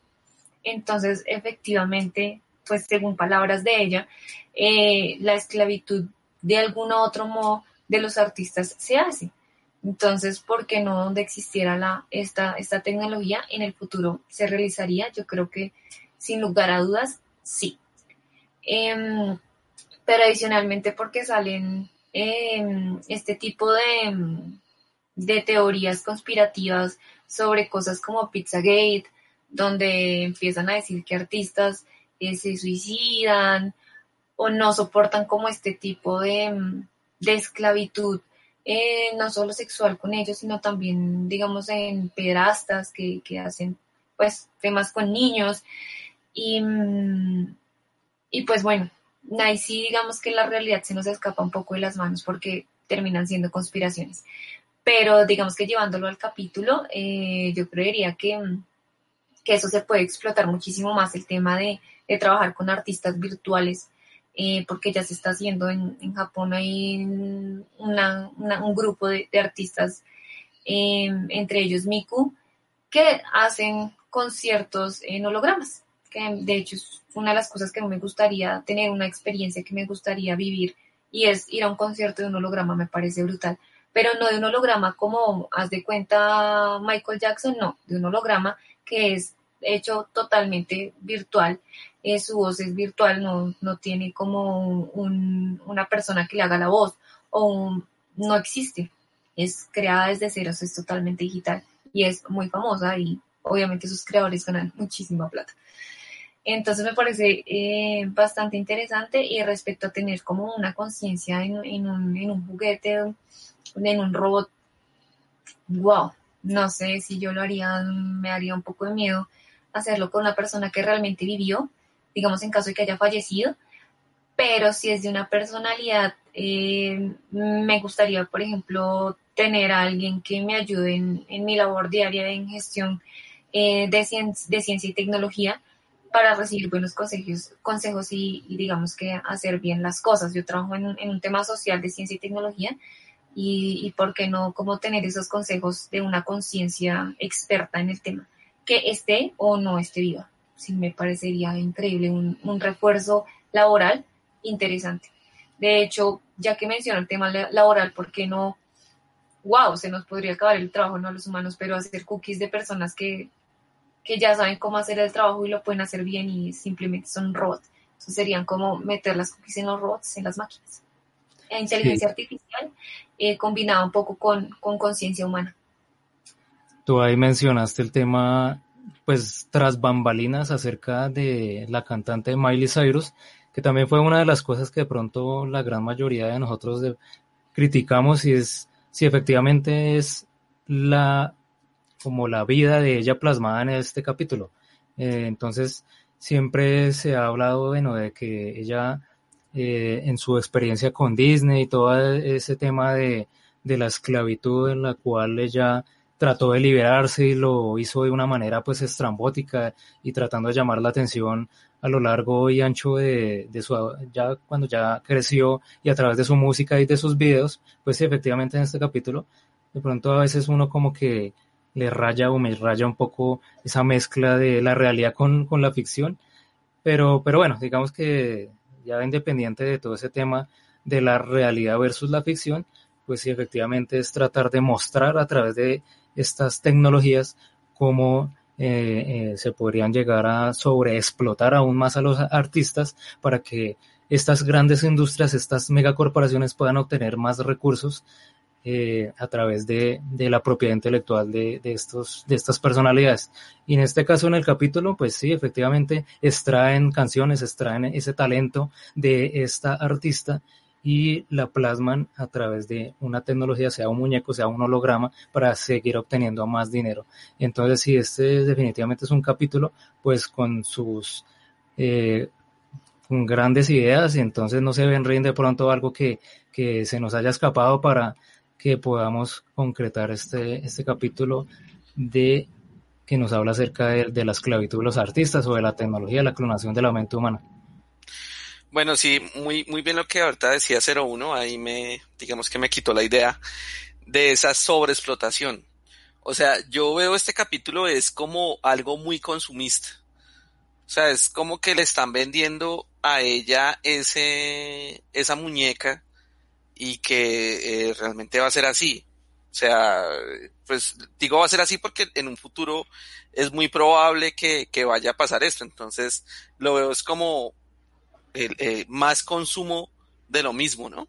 S2: Entonces, efectivamente, pues según palabras de ella, eh, la esclavitud de algún otro modo de los artistas se hace. Entonces, ¿por qué no donde existiera la, esta, esta tecnología en el futuro se realizaría? Yo creo que sin lugar a dudas, sí. Em, pero adicionalmente porque salen em, este tipo de, de teorías conspirativas sobre cosas como Pizzagate, donde empiezan a decir que artistas eh, se suicidan o no soportan como este tipo de, esclavitud, eh, no solo sexual con ellos, sino también, digamos, en pedrastas que, que hacen pues temas con niños. Y, y pues bueno, ahí sí digamos que la realidad se nos escapa un poco de las manos porque terminan siendo conspiraciones. Pero digamos que llevándolo al capítulo, eh, yo creería que, que eso se puede explotar muchísimo más el tema de, trabajar con artistas virtuales, eh, porque ya se está haciendo en, Japón, hay un grupo de, artistas, em, entre ellos Miku, que hacen conciertos en hologramas, que de hecho es una de las cosas que me gustaría tener, una experiencia que me gustaría vivir, y es ir a un concierto de un holograma, me parece brutal, pero no de un holograma como, haz de cuenta Michael Jackson, no, de un holograma que es hecho totalmente virtual. Eh, su voz es virtual, no, no tiene como un- una persona que le haga la voz o un- no existe. Es creada desde cero, es totalmente digital y es muy famosa y obviamente sus creadores ganan muchísima plata. Entonces me parece eh, bastante interesante y respecto a tener como una conciencia en, un, en un juguete, en un robot, wow, no sé si yo lo haría, me haría un poco de miedo hacerlo con una persona que realmente vivió, digamos en caso de que haya fallecido, pero si es de una personalidad, eh, me gustaría, por ejemplo, tener a alguien que me ayude en, en mi labor diaria en gestión eh, de, cien- de ciencia y tecnología para recibir buenos consejos, consejos y, digamos que hacer bien las cosas. Yo trabajo en, en un tema social de ciencia y tecnología y, y por qué no como tener esos consejos de una conciencia experta en el tema, que esté o no esté viva. Sí, me parecería increíble, un, un refuerzo laboral interesante. De hecho, ya que menciono el tema la- laboral, ¿por qué no? Wow, se nos podría acabar el trabajo, no a los humanos, pero hacer cookies de personas que, que ya saben cómo hacer el trabajo y lo pueden hacer bien y simplemente son robots. Entonces serían como meter las cookies en los robots, en las máquinas. Inteligencia artificial eh, combinada un poco con con conciencia humana.
S6: Tú ahí mencionaste el tema, pues, tras bambalinas acerca de la cantante Miley Cyrus, que también fue una de las cosas que de pronto la gran mayoría de nosotros de- criticamos y es si efectivamente es la como la vida de ella plasmada en este capítulo. Eh, entonces, siempre se ha hablado, bueno, de que ella eh, en su experiencia con Disney y todo ese tema de, de la esclavitud en la cual ella trató de liberarse y lo hizo de una manera pues estrambótica y tratando de llamar la atención a lo largo y ancho de, de su ya cuando ya creció y a través de su música y de sus videos, pues efectivamente en este capítulo de pronto a veces uno como que le raya o me raya un poco esa mezcla de la realidad con, con la ficción, pero, pero bueno, digamos que ya independiente de todo ese tema de la realidad versus la ficción, pues sí, efectivamente es tratar de mostrar a través de estas tecnologías cómo eh, eh, se podrían llegar a sobreexplotar aún más a los artistas para que estas grandes industrias, estas megacorporaciones puedan obtener más recursos eh, a través de, de, la propiedad intelectual de, de, estos, de estas personalidades. Y en este caso, en el capítulo, pues sí, efectivamente, extraen canciones, extraen ese talento de esta artista y la plasman a través de una tecnología, sea un muñeco, sea un holograma, para seguir obteniendo más dinero. Entonces, sí, este definitivamente es un capítulo, pues con sus... Eh, con grandes ideas, y entonces no se ven de pronto algo que, que se nos haya escapado para que podamos concretar este, este capítulo de que nos habla acerca de, de, la esclavitud de los artistas o de la tecnología, la clonación de la mente humana.
S5: Bueno, sí, muy, muy bien lo que ahorita decía 01, ahí me, digamos que me quitó la idea de esa sobreexplotación. O sea, yo veo este capítulo es como algo muy consumista. O sea, es como que le están vendiendo a ella ese, esa muñeca y que eh, realmente va a ser así. O sea, pues digo va a ser así porque en un futuro es muy probable que, que vaya a pasar esto. Entonces, lo veo es como el, eh, más consumo de lo mismo, ¿no?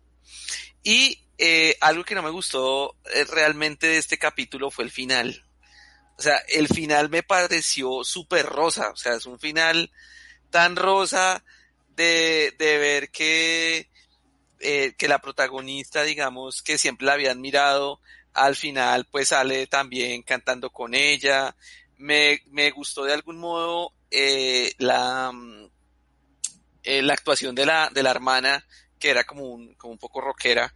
S5: Y eh, algo que no me gustó eh, realmente de este capítulo fue el final. O sea, el final me pareció súper rosa. O sea, es un final tan rosa de, de ver que, eh, que la protagonista, digamos, que siempre la habían mirado, al final pues sale también cantando con ella. Me, me gustó de algún modo eh, la, eh, la actuación de la, de la hermana, que era como un, como un poco rockera.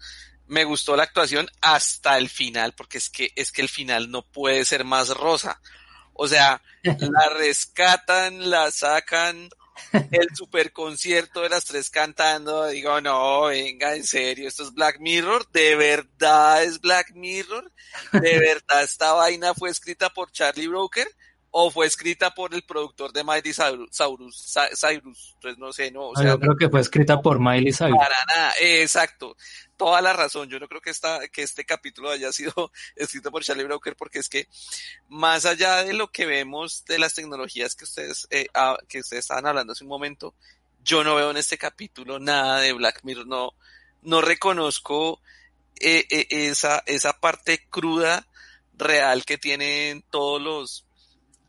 S5: Me gustó la actuación hasta el final, porque es que, es que el final no puede ser más rosa. O sea, la rescatan, la sacan, el super concierto de las tres cantando, digo, no, venga, en serio, esto es Black Mirror, de verdad es Black Mirror, de verdad esta vaina fue escrita por Charlie Broker, o fue escrita por el productor de Miley Cyrus, Cyrus, entonces no sé, no, o
S6: Ah,
S5: sea,
S6: yo creo que fue escrita por Miley Cyrus.
S5: para nada, eh, exacto, toda la razón, yo no creo que esta, que este capítulo haya sido escrito por Charlie Brooker, porque es que más allá de lo que vemos de las tecnologías que ustedes, eh, ah, que ustedes estaban hablando hace un momento, yo no veo en este capítulo nada de Black Mirror, no, no reconozco eh, eh, esa, esa parte cruda real que tienen todos los,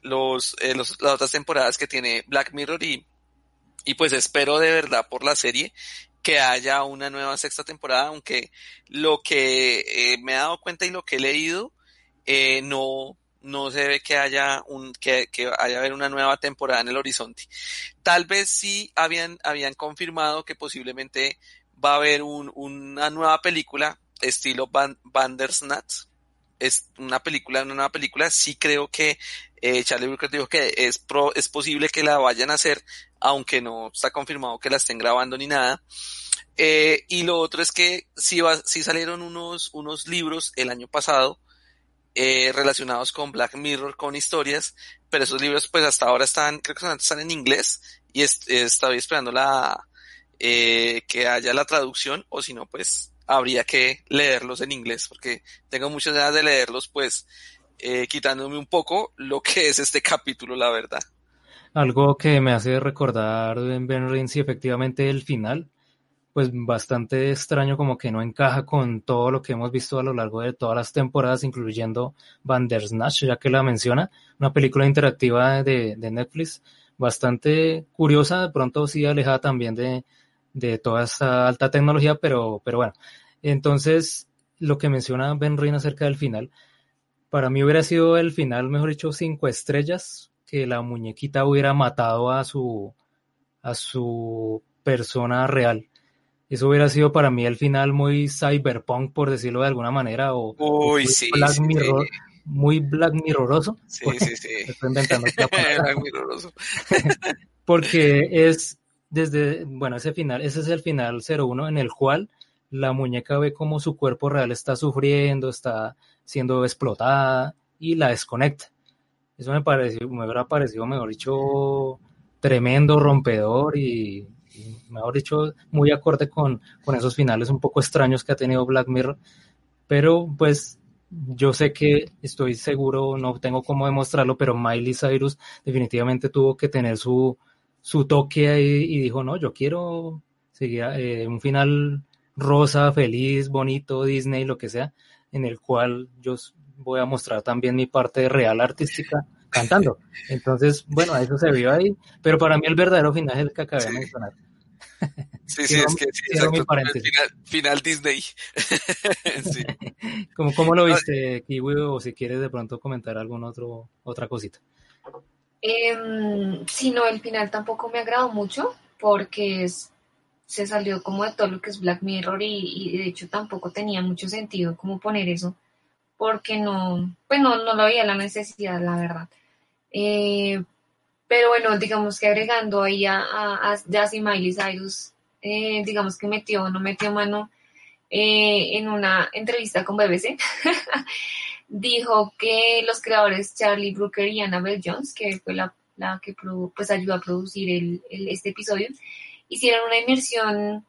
S5: los, eh, los- las otras temporadas que tiene Black Mirror y, y pues espero de verdad por la serie que haya una nueva sexta temporada, aunque lo que eh, me he dado cuenta y lo que he leído, eh, no, no se ve que haya un, que, que haya haber una nueva temporada en el horizonte. Tal vez sí habían, habían confirmado que posiblemente va a haber un, una nueva película estilo Van, Bandersnatch. Es una película, una nueva película. Sí creo que eh, Charlie Brooker dijo que es pro, es posible que la vayan a hacer, aunque no está confirmado que la estén grabando ni nada. Eh, y lo otro es que sí, va, sí salieron unos, unos libros el año pasado eh, relacionados con Black Mirror, con historias, pero esos libros pues hasta ahora están, creo que están en inglés y est- estoy esperando la, eh, que haya la traducción o si no pues habría que leerlos en inglés porque tengo muchas ganas de leerlos pues eh, quitándome un poco lo que es este capítulo la verdad.
S6: Algo que me hace recordar en Ben Rins y efectivamente el final, pues bastante extraño como que no encaja con todo lo que hemos visto a lo largo de todas las temporadas, incluyendo Bandersnatch, ya que la menciona, una película interactiva de, de Netflix, bastante curiosa, de pronto sí alejada también de, de toda esta alta tecnología, pero, pero bueno. Entonces, lo que menciona Ben Rin acerca del final, para mí hubiera sido el final, mejor dicho, cinco estrellas, que la muñequita hubiera matado a su, a su persona real. Eso hubiera sido para mí el final muy cyberpunk, por decirlo de alguna manera, o,
S5: Uy, sí,
S6: Black
S5: sí,
S6: Mirror,
S5: sí.
S6: muy Black Mirroroso.
S5: Sí, sí, sí.
S6: Estoy inventando otra palabra.
S5: Black Mirroroso.
S6: porque es desde, bueno, ese final, ese es el final 01 en el cual la muñeca ve como su cuerpo real está sufriendo, está siendo explotada y la desconecta. Eso me pareció, me hubiera parecido, mejor dicho, tremendo, rompedor y, y, mejor dicho, muy acorde con, con esos finales un poco extraños que ha tenido Black Mirror. Pero pues yo sé que estoy seguro, no tengo cómo demostrarlo, pero Miley Cyrus definitivamente tuvo que tener su, su toque ahí y dijo, no, yo quiero seguir eh, un final rosa, feliz, bonito, Disney, lo que sea, en el cual yo voy a mostrar también mi parte real artística cantando. Entonces, bueno, eso se vio ahí, pero para mí el verdadero final es el que acabé de mencionar.
S5: Sí, sí, es que sí, exacto, final, final Disney. sí.
S6: ¿Cómo, cómo lo viste, Kiwi? O si quieres de pronto comentar alguna otro, otra cosita.
S2: Em, sí, no, el final tampoco me agradó mucho porque es- se salió como de todo lo que es Black Mirror y, y de hecho tampoco tenía mucho sentido como poner eso porque no, pues no, no lo veía la necesidad, la verdad. Eh, pero bueno, digamos que agregando ahí a, a, a Miley Cyrus, eh, digamos que metió, no metió mano eh, en una entrevista con BBC. dijo que los creadores Charlie Brooker y Annabelle Jones, que fue la, la que pues ayudó a producir el, el- este episodio, hicieron una inmersión,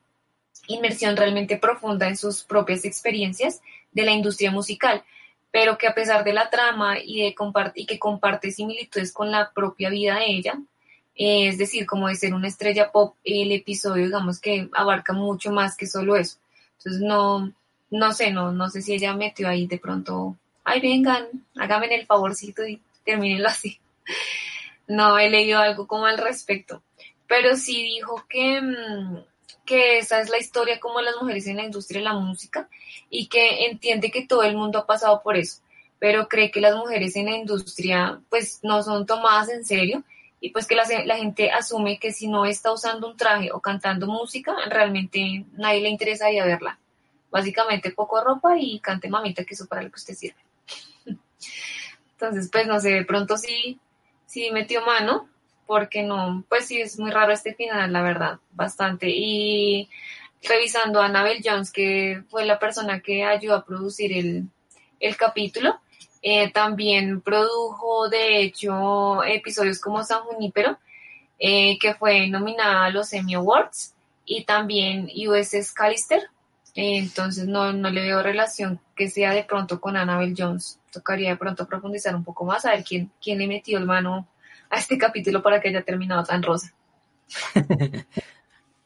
S2: inmersión realmente profunda en sus propias experiencias de la industria musical, pero que a pesar de la trama y, de compart- y que comparte similitudes con la propia vida de ella, eh, es decir, como de ser una estrella pop, el episodio, digamos que abarca mucho más que solo eso. Entonces, no, no sé, no, no sé si ella metió ahí de pronto, ay, vengan, háganme el favorcito y termínenlo así. No he leído algo como al respecto, pero sí dijo que, mm, que esa es la historia como las mujeres en la industria de la música y que entiende que todo el mundo ha pasado por eso, pero cree que las mujeres en la industria pues no son tomadas en serio y pues que la, la gente asume que si no está usando un traje o cantando música, realmente nadie le interesa ir a verla. Básicamente poco ropa y cante mamita, que eso para lo que usted sirve. Entonces, pues no sé, de pronto sí, sí metió mano, porque no, pues sí es muy raro este final, la verdad, bastante. Y revisando a Annabelle Jones, que fue la persona que ayudó a producir el, el capítulo, Eh, también produjo, de hecho, episodios como San Junípero, eh, que fue nominada a los Emmy Awards, y también USS Callister. Entonces no, no le veo relación que sea de pronto con Annabelle Jones. Tocaría de pronto profundizar un poco más, a ver quién, quién le metió el mano a este capítulo para que haya terminado tan rosa.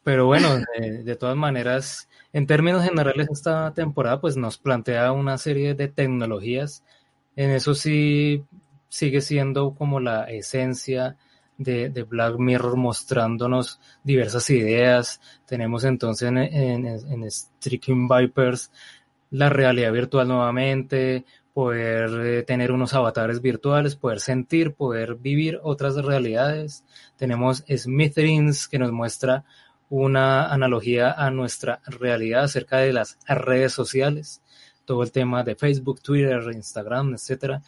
S6: Pero bueno, de, de, todas maneras, en términos generales, esta temporada pues nos plantea una serie de tecnologías. En eso sí sigue siendo como la esencia de, de Black Mirror mostrándonos diversas ideas. Tenemos entonces en, en, en Striking Vipers la realidad virtual nuevamente, poder eh, tener unos avatares virtuales, poder sentir, poder vivir otras realidades. Tenemos Smithereens que nos muestra una analogía a nuestra realidad acerca de las redes sociales, todo el tema de Facebook, Twitter, Instagram, etcétera.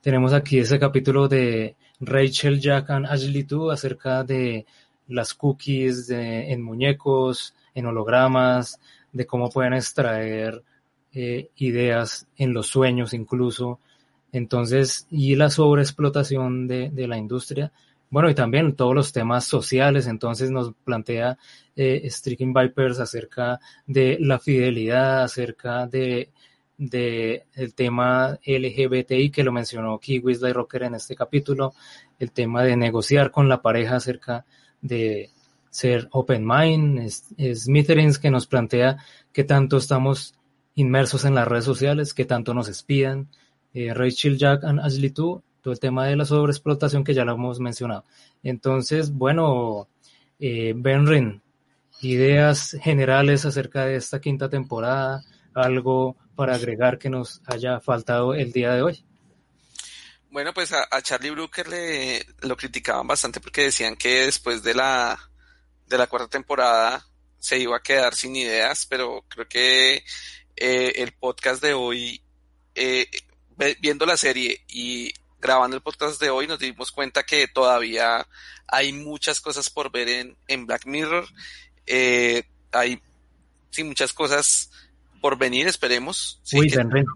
S6: Tenemos aquí ese capítulo de Rachel, Jack and Ashley 2 acerca de las cookies en muñecos, en hologramas, de cómo pueden extraer eh, ideas en los sueños incluso. Entonces, y la sobreexplotación de, de la industria. Bueno, y también todos los temas sociales, entonces nos plantea eh, Striking Vipers acerca de la fidelidad, acerca de, de el tema LGBTI que lo mencionó Kiwi Sly Rocker en este capítulo, el tema de negociar con la pareja acerca de ser open mind, Smithereens que nos plantea que tanto estamos inmersos en las redes sociales, que tanto nos espían, eh, Rachel Jack and Ashley 2, todo el tema de la sobreexplotación que ya lo hemos mencionado. Entonces, bueno, eh, Benrin, ideas generales acerca de esta quinta temporada, algo para agregar que nos haya faltado el día de hoy.
S5: Bueno, pues a, a Charlie Brooker le lo criticaban bastante porque decían que después de la de la cuarta temporada se iba a quedar sin ideas, pero creo que eh, el podcast de hoy, eh, viendo la serie y grabando el podcast de hoy, nos dimos cuenta que todavía hay muchas cosas por ver en, en Black Mirror. Eh, hay sí, muchas cosas por venir, esperemos. Sí,
S6: Uy, ven, ven,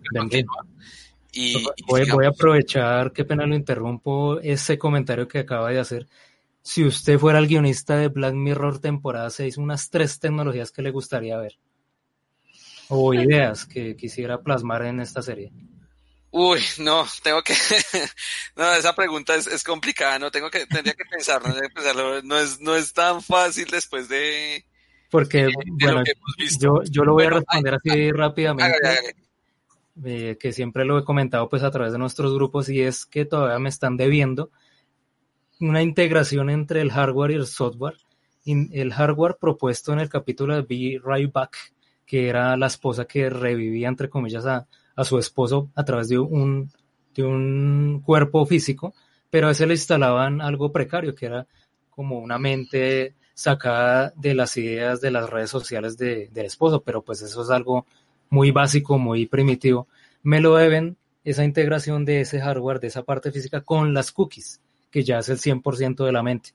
S6: y, voy, y voy, a aprovechar, qué pena lo interrumpo, ese comentario que acaba de hacer. Si usted fuera el guionista de Black Mirror temporada 6, unas tres tecnologías que le gustaría ver o ideas que quisiera plasmar en esta serie.
S5: Uy, no, tengo que, no, esa pregunta es, es, complicada, no tengo que, tendría que pensar, no, que pensarlo, no es, no es tan fácil después de,
S6: porque, de, de bueno, yo, yo lo voy bueno, a responder ay, así ay, rápidamente, eh, que siempre lo he comentado pues a través de nuestros grupos y es que todavía me están debiendo una integración entre el hardware y el software, el hardware propuesto en el capítulo de Be Right Back, que era la esposa que revivía, entre comillas, a, a su esposo a través de un, de un cuerpo físico, pero a veces le instalaban algo precario, que era como una mente sacada de las ideas de las redes sociales de, del esposo, pero pues eso es algo muy básico, muy primitivo. Me lo deben esa integración de ese hardware, de esa parte física con las cookies, que ya es el 100% de la mente.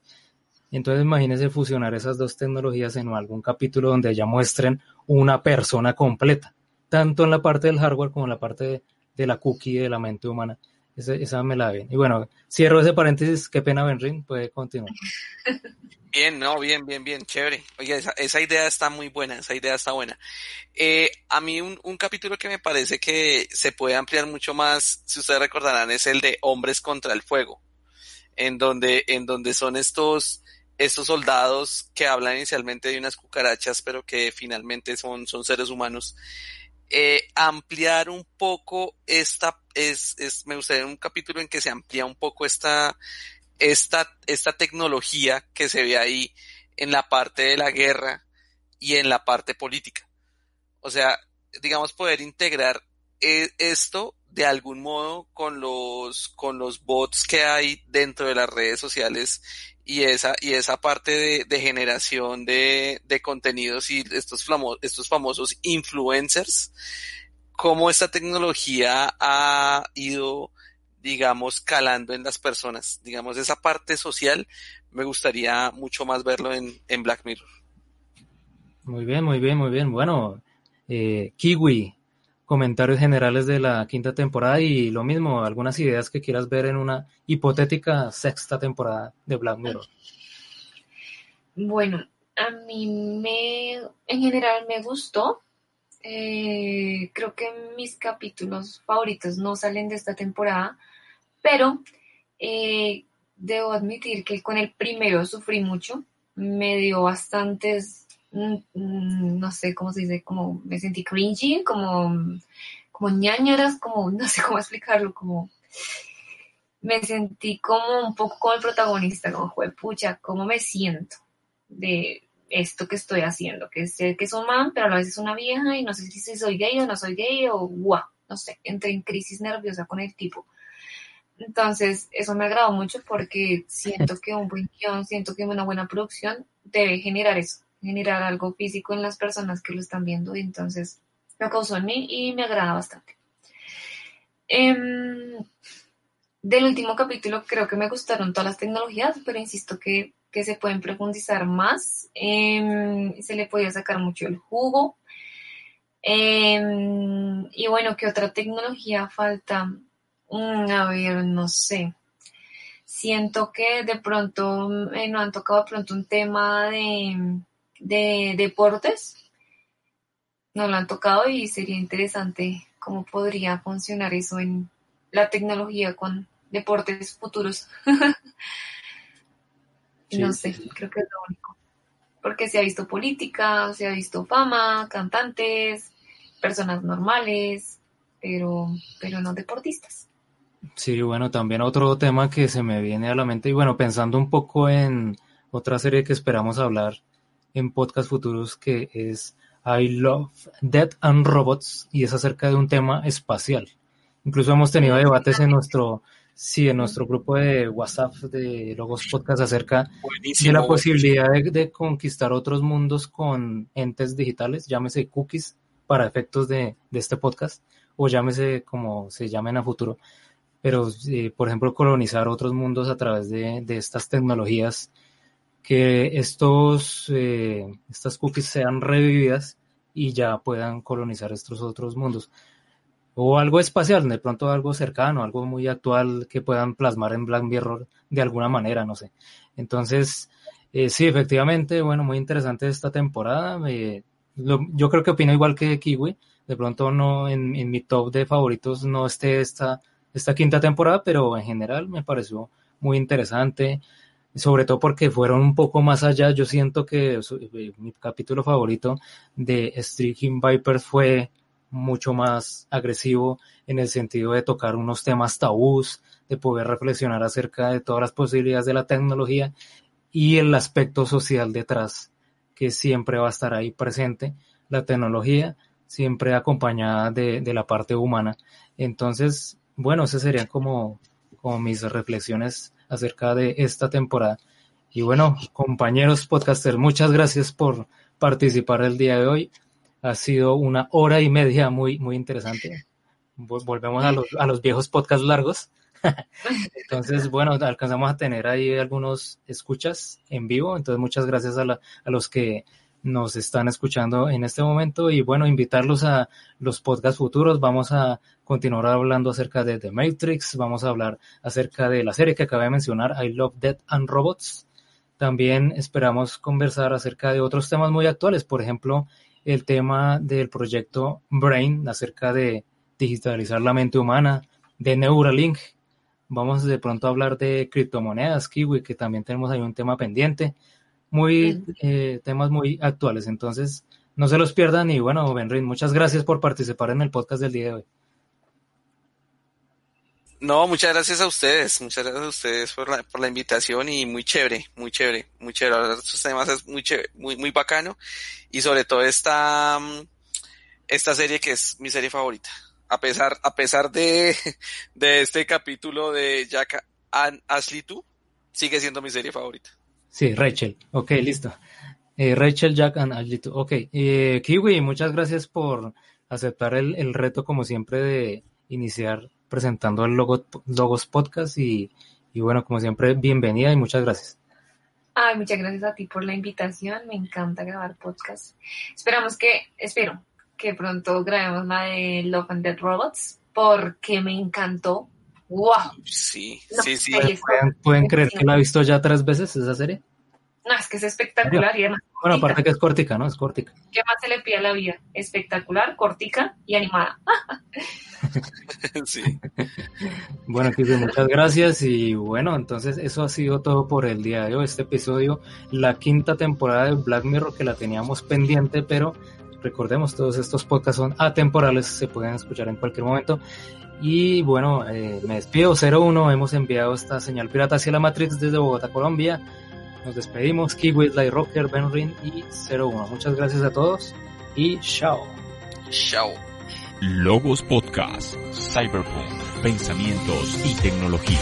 S6: Entonces imagínense fusionar esas dos tecnologías en algún capítulo donde ya muestren una persona completa, tanto en la parte del hardware como en la parte de, la cookie de la mente humana. Esa, esa, me la ven. Y bueno, cierro ese paréntesis, qué pena Benrin, puede continuar.
S5: Bien, no, bien, bien, bien, chévere. Oye, esa, esa idea está muy buena, esa idea está buena. Eh, a mí un, un, capítulo que me parece que se puede ampliar mucho más, si ustedes recordarán, es el de Hombres contra el Fuego, en donde, en donde son estos, estos soldados que hablan inicialmente de unas cucarachas, pero que finalmente son, son seres humanos. Eh, ampliar un poco esta, es, es, me gustaría un capítulo en que se amplía un poco esta, esta, esta tecnología que se ve ahí en la parte de la guerra y en la parte política. O sea, digamos, poder integrar eh, esto de algún modo con los, con los bots que hay dentro de las redes sociales y esa, y esa parte de, generación de, contenidos y estos famosos influencers, cómo esta tecnología ha ido, digamos, calando en las personas. Digamos, esa parte social me gustaría mucho más verlo en, en Black Mirror.
S6: Muy bien, muy bien, muy bien. Bueno, eh, Kiwi, comentarios generales de la quinta temporada y lo mismo, algunas ideas que quieras ver en una hipotética sexta temporada de Black Mirror.
S2: Bueno, a mí me, en general me gustó. Eh, creo que mis capítulos favoritos no salen de esta temporada, pero eh, debo admitir que con el primero sufrí mucho. Me dio bastantes, no sé cómo se dice, como me sentí cringy, como, como ñañaras, como no sé cómo explicarlo, como me sentí como un poco como el protagonista, como pucha, cómo me siento de esto que estoy haciendo, que sé que es un man, pero a la vez es una vieja y no sé si soy gay o no soy gay o guau, no sé, entré en crisis nerviosa con el tipo. Entonces, eso me agradó mucho porque siento que un buen guion, siento que una buena producción debe generar eso, generar algo físico en las personas que lo están viendo y entonces lo causó en mí y me agrada bastante. Em, del último capítulo creo que me gustaron todas las tecnologías, pero insisto que, que se pueden profundizar más, em, se le podía sacar mucho el jugo. Em, y bueno, ¿qué otra tecnología falta? Mm, a ver, no sé. Siento que de pronto eh, han tocado de pronto un tema de, de deportes. No lo han tocado y sería interesante cómo podría funcionar eso en la tecnología con deportes futuros. no sé, creo que es lo único. Porque se ha visto política, se ha visto fama, cantantes, personas normales, pero, pero no deportistas.
S6: Sí, bueno, también otro tema que se me viene a la mente, y bueno, pensando un poco en otra serie que esperamos hablar en podcast futuros, que es I Love Dead and Robots, y es acerca de un tema espacial. Incluso hemos tenido debates en nuestro, sí, en nuestro grupo de WhatsApp de Logos Podcast acerca de la posibilidad de, de, conquistar otros mundos con entes digitales, llámese cookies para efectos de, de este podcast, o llámese como se llamen a futuro pero eh, por ejemplo colonizar otros mundos a través de, de estas tecnologías, que estos, eh, estas cookies sean revividas y ya puedan colonizar estos otros mundos. O algo espacial, de pronto algo cercano, algo muy actual que puedan plasmar en Black Mirror de alguna manera, no sé. Entonces, eh, sí, efectivamente, bueno, muy interesante esta temporada. Lo, yo creo que opino igual que Kiwi. De pronto no en, en mi top de favoritos no esté esta esta quinta temporada, pero en general me pareció muy interesante, sobre todo porque fueron un poco más allá. Yo siento que eh, mi capítulo favorito de Streaking Vipers fue mucho más agresivo en el sentido de tocar unos temas tabús, de poder reflexionar acerca de todas las posibilidades de la tecnología y el aspecto social detrás, que siempre va a estar ahí presente, la tecnología siempre acompañada de, de la parte humana. Entonces, bueno, esas serían como, como mis reflexiones acerca de esta temporada. Y bueno, compañeros podcasters, muchas gracias por participar el día de hoy. Ha sido una hora y media muy, muy interesante. Volvemos a los, a los viejos podcasts largos. Entonces, bueno, alcanzamos a tener ahí algunos escuchas en vivo. Entonces, muchas gracias a, la, a los que nos están escuchando en este momento y bueno, invitarlos a los podcasts futuros. Vamos a continuar hablando acerca de The Matrix, vamos a hablar acerca de la serie que acabé de mencionar, I Love Dead and Robots. También esperamos conversar acerca de otros temas muy actuales, por ejemplo, el tema del proyecto Brain acerca de digitalizar la mente humana, de Neuralink. Vamos de pronto a hablar de criptomonedas, Kiwi, que también tenemos ahí un tema pendiente muy eh, temas muy actuales. Entonces, no se los pierdan y bueno, Benrin, muchas gracias por participar en el podcast del día de hoy.
S5: No, muchas gracias a ustedes, muchas gracias a ustedes por la, por la invitación y muy chévere, muy chévere, muy chévere. Hablar de estos temas es muy chévere, muy, muy bacano y sobre todo esta, esta serie que es mi serie favorita. A pesar, a pesar de, de este capítulo de Jack and Ashley 2, sigue siendo mi serie favorita.
S6: Sí, Rachel. Ok, listo. Eh, Rachel, Jack and Alito. Ok. Eh, Kiwi, muchas gracias por aceptar el, el, reto, como siempre, de iniciar presentando el logo, Logos Podcast. Y, y bueno, como siempre, bienvenida y muchas gracias.
S2: Ay, muchas gracias a ti por la invitación. Me encanta grabar podcast. Esperamos que, espero que pronto grabemos la de Love and Dead Robots porque me encantó. ¡Wow!
S5: Sí,
S2: No,
S5: sí, sí.
S6: ¿Pueden, pueden creer que la he visto ya tres veces esa serie?
S2: No, es que es espectacular y además
S6: Bueno,
S2: cortica.
S6: aparte que es cortica, ¿no? Es cortica.
S2: ¿Qué más se le pide a la vida? Espectacular, cortica y animada.
S5: sí.
S6: Bueno, Kike, muchas gracias y bueno, entonces eso ha sido todo por el día de hoy, este episodio, la quinta temporada de Black Mirror que la teníamos pendiente, pero recordemos, todos estos podcasts son atemporales, se pueden escuchar en cualquier momento. Y bueno, eh, me despido, 01, hemos enviado esta señal pirata hacia la Matrix desde Bogotá, Colombia. Nos despedimos, Kiwi, Light Rocker, Ben Rin y 01. Muchas gracias a todos y chao.
S5: Chao.
S18: Logos Podcast, Cyberpunk, Pensamientos y Tecnología.